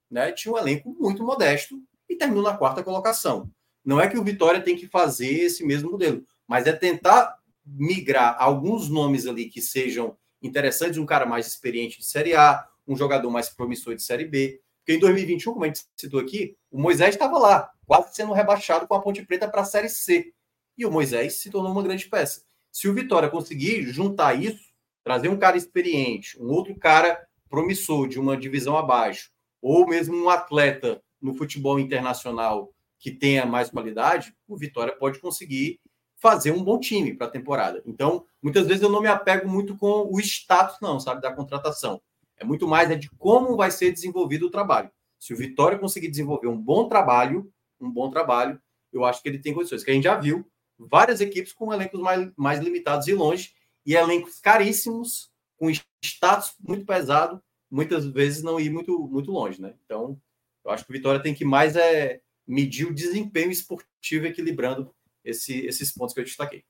né, tinha um elenco muito modesto e terminou na quarta colocação. Não é que o Vitória tem que fazer esse mesmo modelo, mas é tentar migrar alguns nomes ali que sejam interessantes, um cara mais experiente de Série A, um jogador mais promissor de Série B. Porque em 2021, como a gente citou aqui, o Moisés estava lá, quase sendo rebaixado com a Ponte Preta para a Série C. E o Moisés se tornou uma grande peça. Se o Vitória conseguir juntar isso, trazer um cara experiente, um outro cara promissor de uma divisão abaixo, ou mesmo um atleta no futebol internacional que tenha mais qualidade, o Vitória pode conseguir fazer um bom time para a temporada. Então, muitas vezes eu não me apego muito com o status, não, sabe, da contratação. É muito mais é de como vai ser desenvolvido o trabalho. Se o Vitória conseguir desenvolver um bom trabalho, um bom trabalho, eu acho que ele tem condições. Que a gente já viu várias equipes com elencos mais, mais limitados e longe, e elencos caríssimos, com status muito pesado, muitas vezes não ir muito, muito longe, né? Então, eu acho que o Vitória tem que mais é medir o desempenho esportivo equilibrando esse, esses pontos que eu destaquei.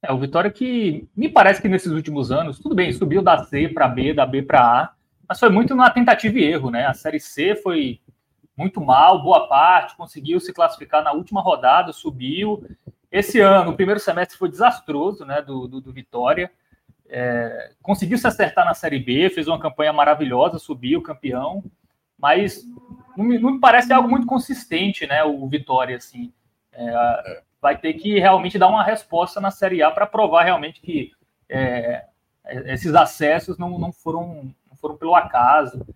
É, o Vitória que me parece que nesses últimos anos, tudo bem, subiu da C para B, da B para A, mas foi muito na tentativa e erro, né? A Série C foi muito mal, boa parte, conseguiu se classificar na última rodada, subiu. Esse ano, o primeiro semestre foi desastroso, né, do, do, do Vitória. É, conseguiu se acertar na Série B, fez uma campanha maravilhosa, subiu campeão, mas não me, não me parece algo muito consistente, né, o Vitória, assim. É, vai ter que realmente dar uma resposta na Série A para provar realmente que é, esses acessos não, não, foram, não foram pelo acaso.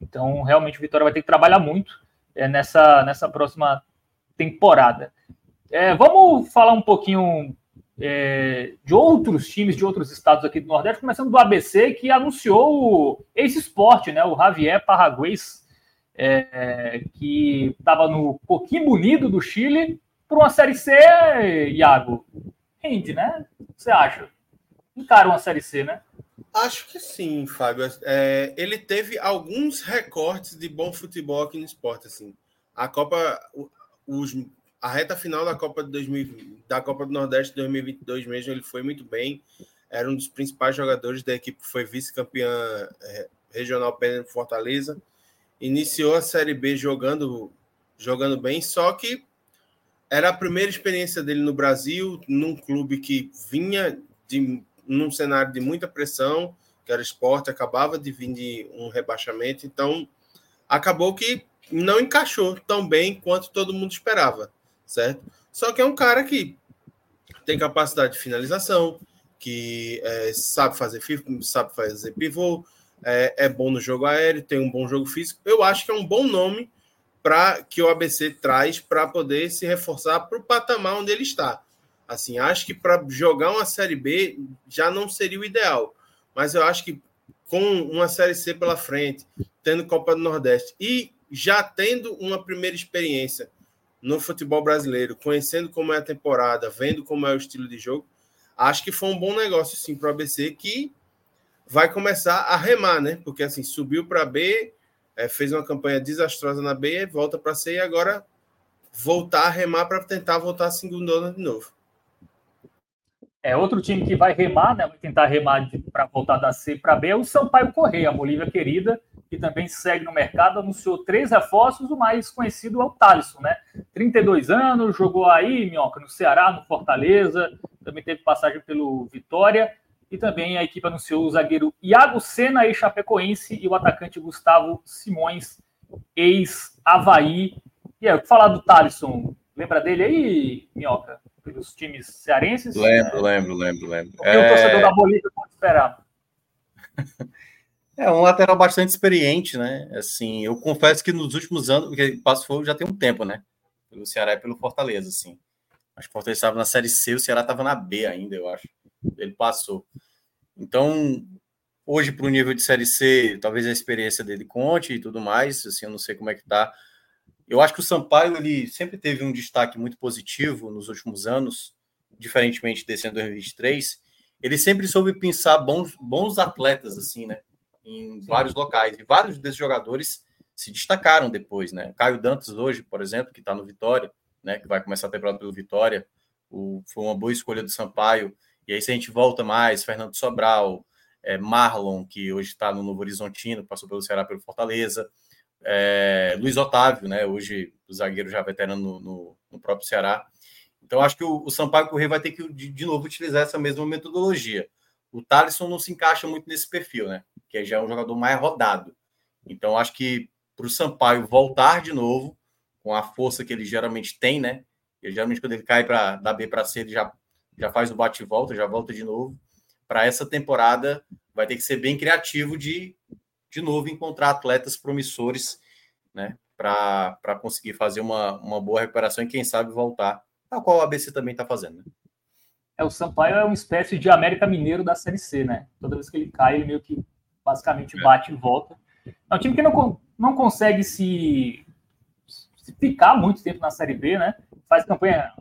Então, realmente, o Vitória vai ter que trabalhar muito é, nessa, nessa próxima temporada. É, vamos falar um pouquinho é, de outros times de outros estados aqui do Nordeste, começando do ABC, que anunciou o Ace Sport, né, o Javier Parraguês, é, que estava no Coquimbo Unido do Chile, para uma Série C, Iago. Rende, né? Você acha? Encara uma Série C, né? Acho que sim, Fábio. É, ele teve alguns recortes de bom futebol aqui no esporte. Assim. A Copa, os, a reta final da Copa, de 2000, da Copa do Nordeste 2022 mesmo, ele foi muito bem. Era um dos principais jogadores da equipe, foi vice-campeã é, regional Pena Fortaleza. Iniciou a Série B jogando, jogando bem, só que era a primeira experiência dele no Brasil, num clube que vinha de num cenário de muita pressão, que era esporte, acabava de vir de um rebaixamento, então acabou que não encaixou tão bem quanto todo mundo esperava, certo? Só que é um cara que tem capacidade de finalização, que é, sabe fazer sabe fazer pivô, é, é, bom no jogo aéreo, tem um bom jogo físico. Eu acho que é um bom nome para que o ABC traz para poder se reforçar para o patamar onde ele está. Assim, acho que para jogar uma Série B já não seria o ideal, mas eu acho que com uma Série C pela frente, tendo Copa do Nordeste e já tendo uma primeira experiência no futebol brasileiro, conhecendo como é a temporada, vendo como é o estilo de jogo, acho que foi um bom negócio sim para o ABC que vai começar a remar, né? Porque assim, subiu para B, é, fez uma campanha desastrosa na B, volta para C e agora voltar a remar para tentar voltar a segunda de novo. É, outro time que vai remar, né, vai tentar remar para voltar da C para B é o Sampaio Correia, a Bolívia querida, que também segue no mercado, anunciou três reforços, o mais conhecido é o Thalisson, né? 32 anos, jogou aí, Minhoca, no Ceará, no Fortaleza, também teve passagem pelo Vitória, e também a equipe anunciou o zagueiro Iago Sena, ex-chapecoense, e o atacante Gustavo Simões, ex-Havaí. E aí, falar do Thalisson, lembra dele aí, Minhoca? Pelos times cearenses? Lembro, lembro, lembro, lembro. O que é... o torcedor da Bolívia pode esperar? É um lateral bastante experiente, né? Assim, eu confesso que nos últimos anos, porque passou já tem um tempo, né? Pelo Ceará e pelo Fortaleza, assim. Acho que o Fortaleza estava na Série C, o Ceará estava na B ainda, eu acho. Ele passou. Então, hoje, para o nível de Série C, talvez a experiência dele conte e tudo mais, assim, eu não sei como é que tá. Eu acho que o Sampaio, ele sempre teve um destaque muito positivo nos últimos anos, diferentemente desse ano 2023. Ele sempre soube pensar bons, bons atletas, assim, né? Em vários locais. E vários desses jogadores se destacaram depois, né? Caio Dantas hoje, por exemplo, que está no Vitória, né? Que vai começar a temporada pelo Vitória. O, foi uma boa escolha do Sampaio. E aí, se a gente volta mais, Fernando Sobral, é, Marlon, que hoje está no Novo Horizontino, passou pelo Ceará pelo Fortaleza, é, Luiz Otávio, né? Hoje o zagueiro já veterano no, no, no próprio Ceará. Então, acho que o, o Sampaio Corrêa vai ter que, de, de, novo, utilizar essa mesma metodologia. O Thalisson não se encaixa muito nesse perfil, né? Que já é um jogador mais rodado. Então, acho que para o Sampaio voltar de novo, com a força que ele geralmente tem, né? E geralmente, quando ele cai para da B para C, ele já já faz o bate e volta, já volta de novo. Para essa temporada, vai ter que ser bem criativo de, de novo, encontrar atletas promissores, né? Para conseguir fazer uma, uma boa recuperação e, quem sabe, voltar, a qual o ABC também está fazendo. Né? É, o Sampaio é uma espécie de América Mineiro da Série C, né? Toda vez que ele cai, ele meio que basicamente é. bate e volta. É um time que não, não consegue se, se ficar muito tempo na Série B, né? Faz campanha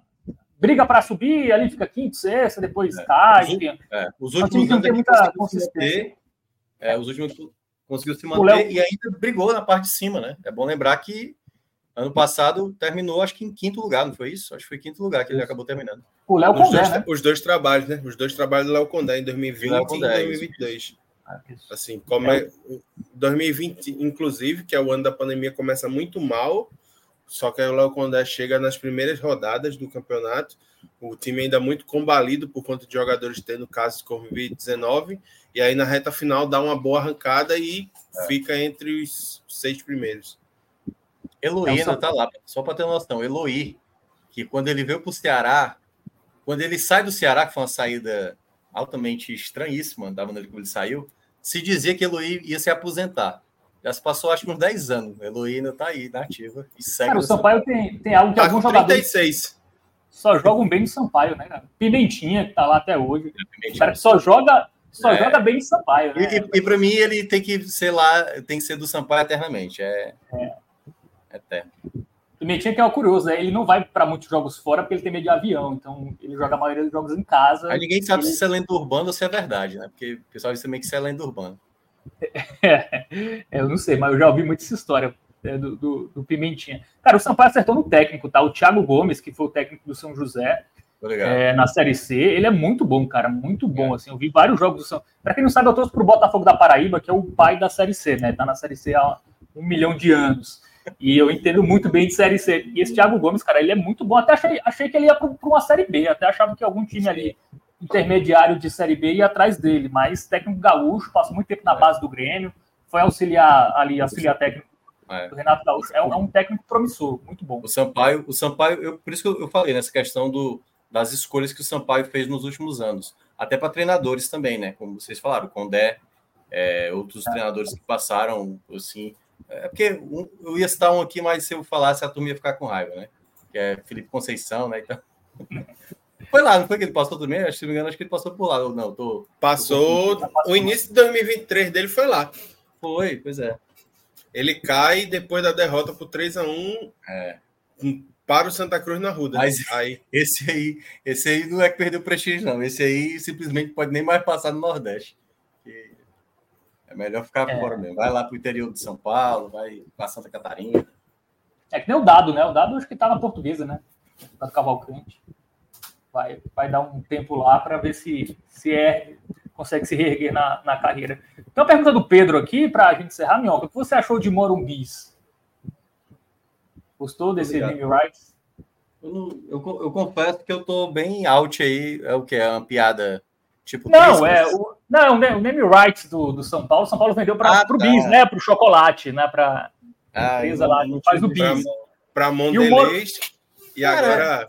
briga para subir, ali fica quinto, sexta, depois é. cai. Os, é. os últimos anos muita consistência. É, os últimos conseguiu se manter Léo... e ainda brigou na parte de cima, né? É bom lembrar que ano passado terminou, acho que em quinto lugar, não foi isso? Acho que foi quinto lugar que ele acabou terminando. O Léo Condé, dois, né? Os dois trabalhos, né? Os dois trabalhos do Léo Condé em 2020 Condé, e 2022. Ah, assim, como é, 2020, inclusive, que é o ano da pandemia, começa muito mal só que aí o Léo Condé chega nas primeiras rodadas do campeonato, o time ainda muito combalido por conta de jogadores tendo casos de Covid-19, e aí na reta final dá uma boa arrancada e é. fica entre os seis primeiros. Eloy ainda tá lá, só para ter noção. Eloy, que quando ele veio para o Ceará, quando ele sai do Ceará, que foi uma saída altamente estranhíssima da maneira como ele saiu, se dizia que Eloy ia se aposentar. Já se passou acho que uns 10 anos. Heloína tá aí, nativa. E segue cara, o Sampaio tem, tem algo que tá alguns jogadores. 36. Só jogam bem no Sampaio, né, cara? Pimentinha, que tá lá até hoje. É, cara que só joga, só é. joga bem no Sampaio, né? E, e para mim ele tem que ser lá, tem que ser do Sampaio eternamente. É, é. é eterno. Pimentinha que é o curioso, né? Ele não vai para muitos jogos fora porque ele tem medo de avião, então ele joga a maioria dos jogos em casa. Aí ninguém sabe se isso é lenda urbana ou se é verdade, né? Porque o pessoal diz também que isso é lenda urbana. É, eu não sei, mas eu já ouvi muito essa história né, do, do, do, Pimentinha. Cara, o Sampaio acertou no técnico, tá? O Thiago Gomes, que foi o técnico do São José é, na Série C, ele é muito bom, cara, muito bom. É. Assim, eu vi vários jogos do São. Pra quem não sabe, eu trouxe pro Botafogo da Paraíba, que é o pai da Série C, né? Tá na Série C há um milhão de anos. E eu entendo muito bem de Série C. E esse Thiago Gomes, cara, ele é muito bom. Até achei, achei que ele ia para uma Série B. Até achava que algum time ali intermediário de Série B ia atrás dele. Mas técnico gaúcho, passou muito tempo na é. base do Grêmio. Foi auxiliar ali, auxiliar técnico é. do Renato Gaúcho. É, é, um técnico promissor, muito bom. O Sampaio, o Sampaio eu, por isso que eu falei nessa questão do, das escolhas que o Sampaio fez nos últimos anos. Até para treinadores também, né? Como vocês falaram, o Condé, é, outros é. treinadores que passaram, assim, é porque eu ia citar um aqui, mas se eu falasse, a turma ia ficar com raiva, né? Que é Felipe Conceição, né? Então... Foi lá, não foi que ele passou também? Acho, se não me engano, acho que ele passou por lá. Não, tô. Passou. Tô... O início de 2023 dele foi lá. Foi, pois é. Ele cai depois da derrota por 3 a 1 é. para o Santa Cruz na Ruda. Mas aí. esse aí, esse aí não é que perdeu prestígio, não. Esse aí simplesmente pode nem mais passar no Nordeste. É melhor ficar é. fora mesmo. Vai lá para o interior de São Paulo, vai para Santa Catarina. É que nem o Dado, né? O Dado acho que está na portuguesa, né? Dado Cavalcante. Vai, vai dar um tempo lá para ver se, se é, consegue se reerguer na, na carreira. Então, a pergunta do Pedro aqui, para a gente encerrar, Minhoca, o que você achou de Morumbis? Gostou desse name rights? Eu, eu, eu, confesso que eu tô bem out aí. É o que? É uma piada Tipo, não, é o, não, o name rights do, do São Paulo, São Paulo vendeu para ah, o tá. bis, né? Para o chocolate, né? Para a empresa lá que faz o bis. Para Mondelez. E, e agora.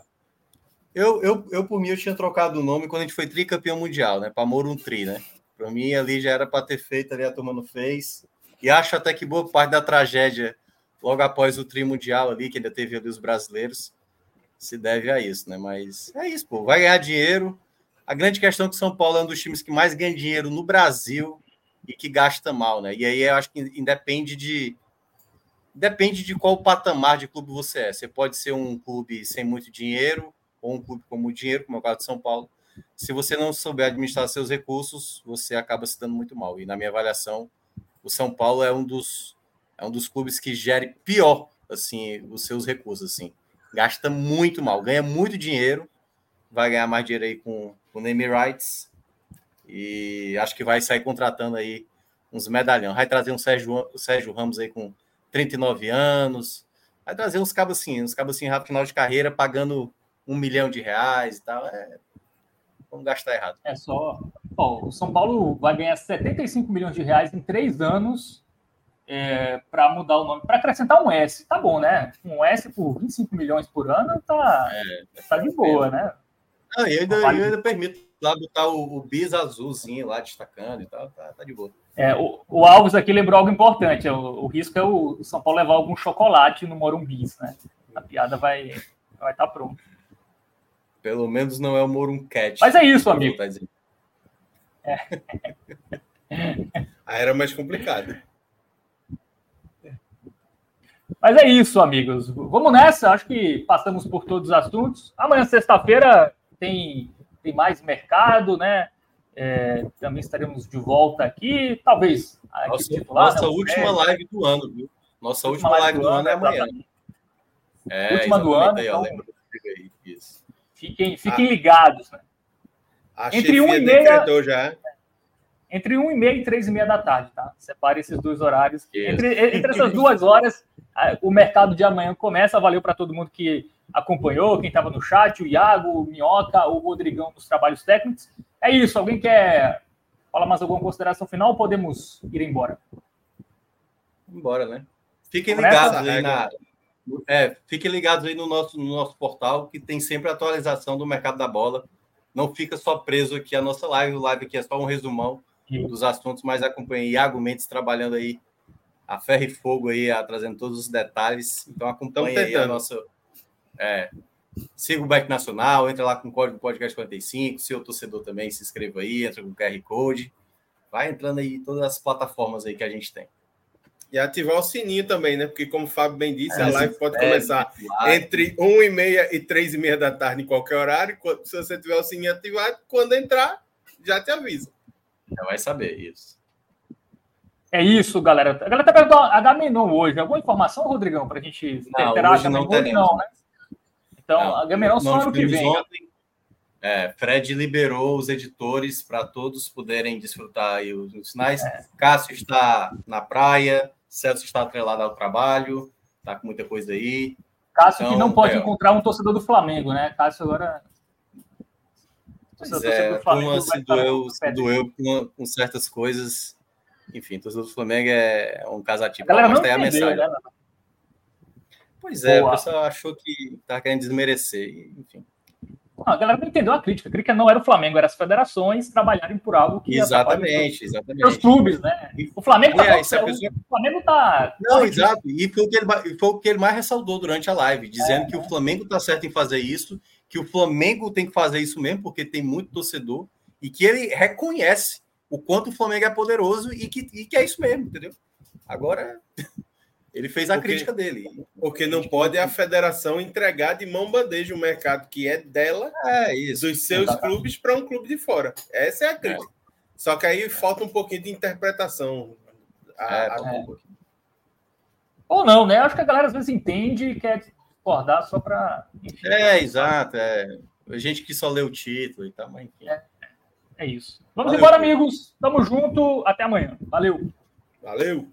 Eu, eu, eu, por mim, eu tinha trocado o nome quando a gente foi tricampeão mundial, né? Para Morum Tri, né? Para mim, ali já era para ter feito, ali a turma não fez. E acho até que boa parte da tragédia, logo após o Tri Mundial ali, que ainda teve ali os brasileiros, se deve a isso, né? Mas é isso, pô. Vai ganhar dinheiro, a grande questão é que São Paulo é um dos times que mais ganha dinheiro no Brasil e que gasta mal, né? E aí eu acho que independe de depende de qual patamar de clube você é. Você pode ser um clube sem muito dinheiro ou um clube com muito dinheiro, como é o caso de São Paulo. Se você não souber administrar seus recursos, você acaba se dando muito mal. E na minha avaliação, o São Paulo é um dos é um dos clubes que gere pior assim os seus recursos assim. Gasta muito mal, ganha muito dinheiro, vai ganhar mais dinheiro aí com o name rights e acho que vai sair contratando aí uns medalhão. Vai trazer um Sérgio, o Sérgio Ramos aí com 39 anos. Vai trazer uns cabos assim, uns cabos assim rápido final de carreira, pagando um milhão de reais e tal. É... Vamos gastar errado. É só. O São Paulo vai ganhar 75 milhões de reais em três anos é, para mudar o nome, para acrescentar um S. Tá bom, né? Um S por 25 milhões por ano tá, é, tá de boa, né? Não, eu ainda, eu ainda permito lá botar o, o bis azulzinho lá destacando e tal, tá, tá de boa. É, o, o, Alves aqui lembrou algo importante. O, o risco é o, São Paulo levar algum chocolate no Morumbis, né? A piada vai estar vai tá pronta. Pelo menos não é o Morumcat. Mas é isso, amigo. Tá é. Aí era mais complicado. Mas é isso, amigos. Vamos nessa. Acho que passamos por todos os assuntos. Amanhã, sexta-feira, tem, tem mais mercado, né? É, também estaremos de volta aqui, talvez. Nossa, titular, nossa né, última live do ano, viu? Nossa última, última live, do ano, é amanhã. É, última do ano. Aí, então, fiquem, fiquem ah, ligados. Né? Entre um e meia, já. Entre um e meia e três e meia da tarde, tá? Separe esses dois horários. Entre, entre essas duas horas, o mercado de amanhã começa. Valeu para todo mundo que acompanhou, quem estava no chat, o Iago, o Minhoca, o Rodrigão dos trabalhos técnicos. É isso. Alguém quer falar mais alguma consideração final ou podemos ir embora? Embora, né? Fiquem ligados aí na. É, fiquem ligados aí no nosso, no nosso portal, que tem sempre atualização do mercado da bola. Não fica só preso aqui a nossa live. O live aqui é só um resumão dos assuntos, mas acompanhe Iago Mendes trabalhando aí a ferro e fogo aí, a, trazendo todos os detalhes. Então acompanhe aí a nossa. É, siga o Back Nacional, entra lá com o código podcast 45, seu torcedor também se inscreva aí, entra com o QR Code. Vai entrando aí todas as plataformas aí que a gente tem. E ativar o sininho também, né? Porque, como o Fábio bem disse, é, a live pode é, começar é, entre 1 e meia e 3 e meia da tarde, em qualquer horário. Se você tiver o sininho ativado, quando entrar, já te avisa. Já vai saber isso. É isso, galera. A galera tá perguntando a Gamenon hoje. Alguma informação, Rodrigão, para a gente não, ter hoje não, hoje não, né? Então, não, a Gamenon só ano que vem. Ontem, é, Fred liberou os editores para todos poderem desfrutar os, os sinais. É. Cássio está na praia, Celso está atrelado ao trabalho, está com muita coisa aí. Cássio então, que não pode é, encontrar um torcedor do Flamengo, né? Cássio agora. Pois é, como se doeu, se doeu com, com, certas coisas. Enfim, o torcedor do Flamengo é um casativo. A mas tem a mensagem. Né? Pois é, Boa. o pessoal achou que estava querendo desmerecer, enfim. Não, a galera não entendeu a crítica. A crítica não era o Flamengo, era as federações trabalharem por algo que. Exatamente, exatamente. Os clubes, né? O Flamengo tá. É, pessoa... O Flamengo tá. Não, exato. E foi o, que ele, foi o que ele mais ressaltou durante a live, dizendo é, que é. o Flamengo tá certo em fazer isso, que o Flamengo tem que fazer isso mesmo, porque tem muito torcedor, e que ele reconhece o quanto o Flamengo é poderoso e que, e que é isso mesmo, entendeu? Agora. Ele fez a porque, crítica dele. Porque não pode a federação entregar de mão bandeja o mercado que é dela, é isso, dos seus exatamente. clubes, para um clube de fora. Essa é a crítica. É. Só que aí falta um pouquinho de interpretação. A, é, a... É. Ou não, né? Acho que a galera às vezes entende e quer discordar só para. É, exato. É. A gente que só lê o título e tal, mas enfim. É, é isso. Vamos Valeu, embora, amigos. Tamo junto. Até amanhã. Valeu. Valeu.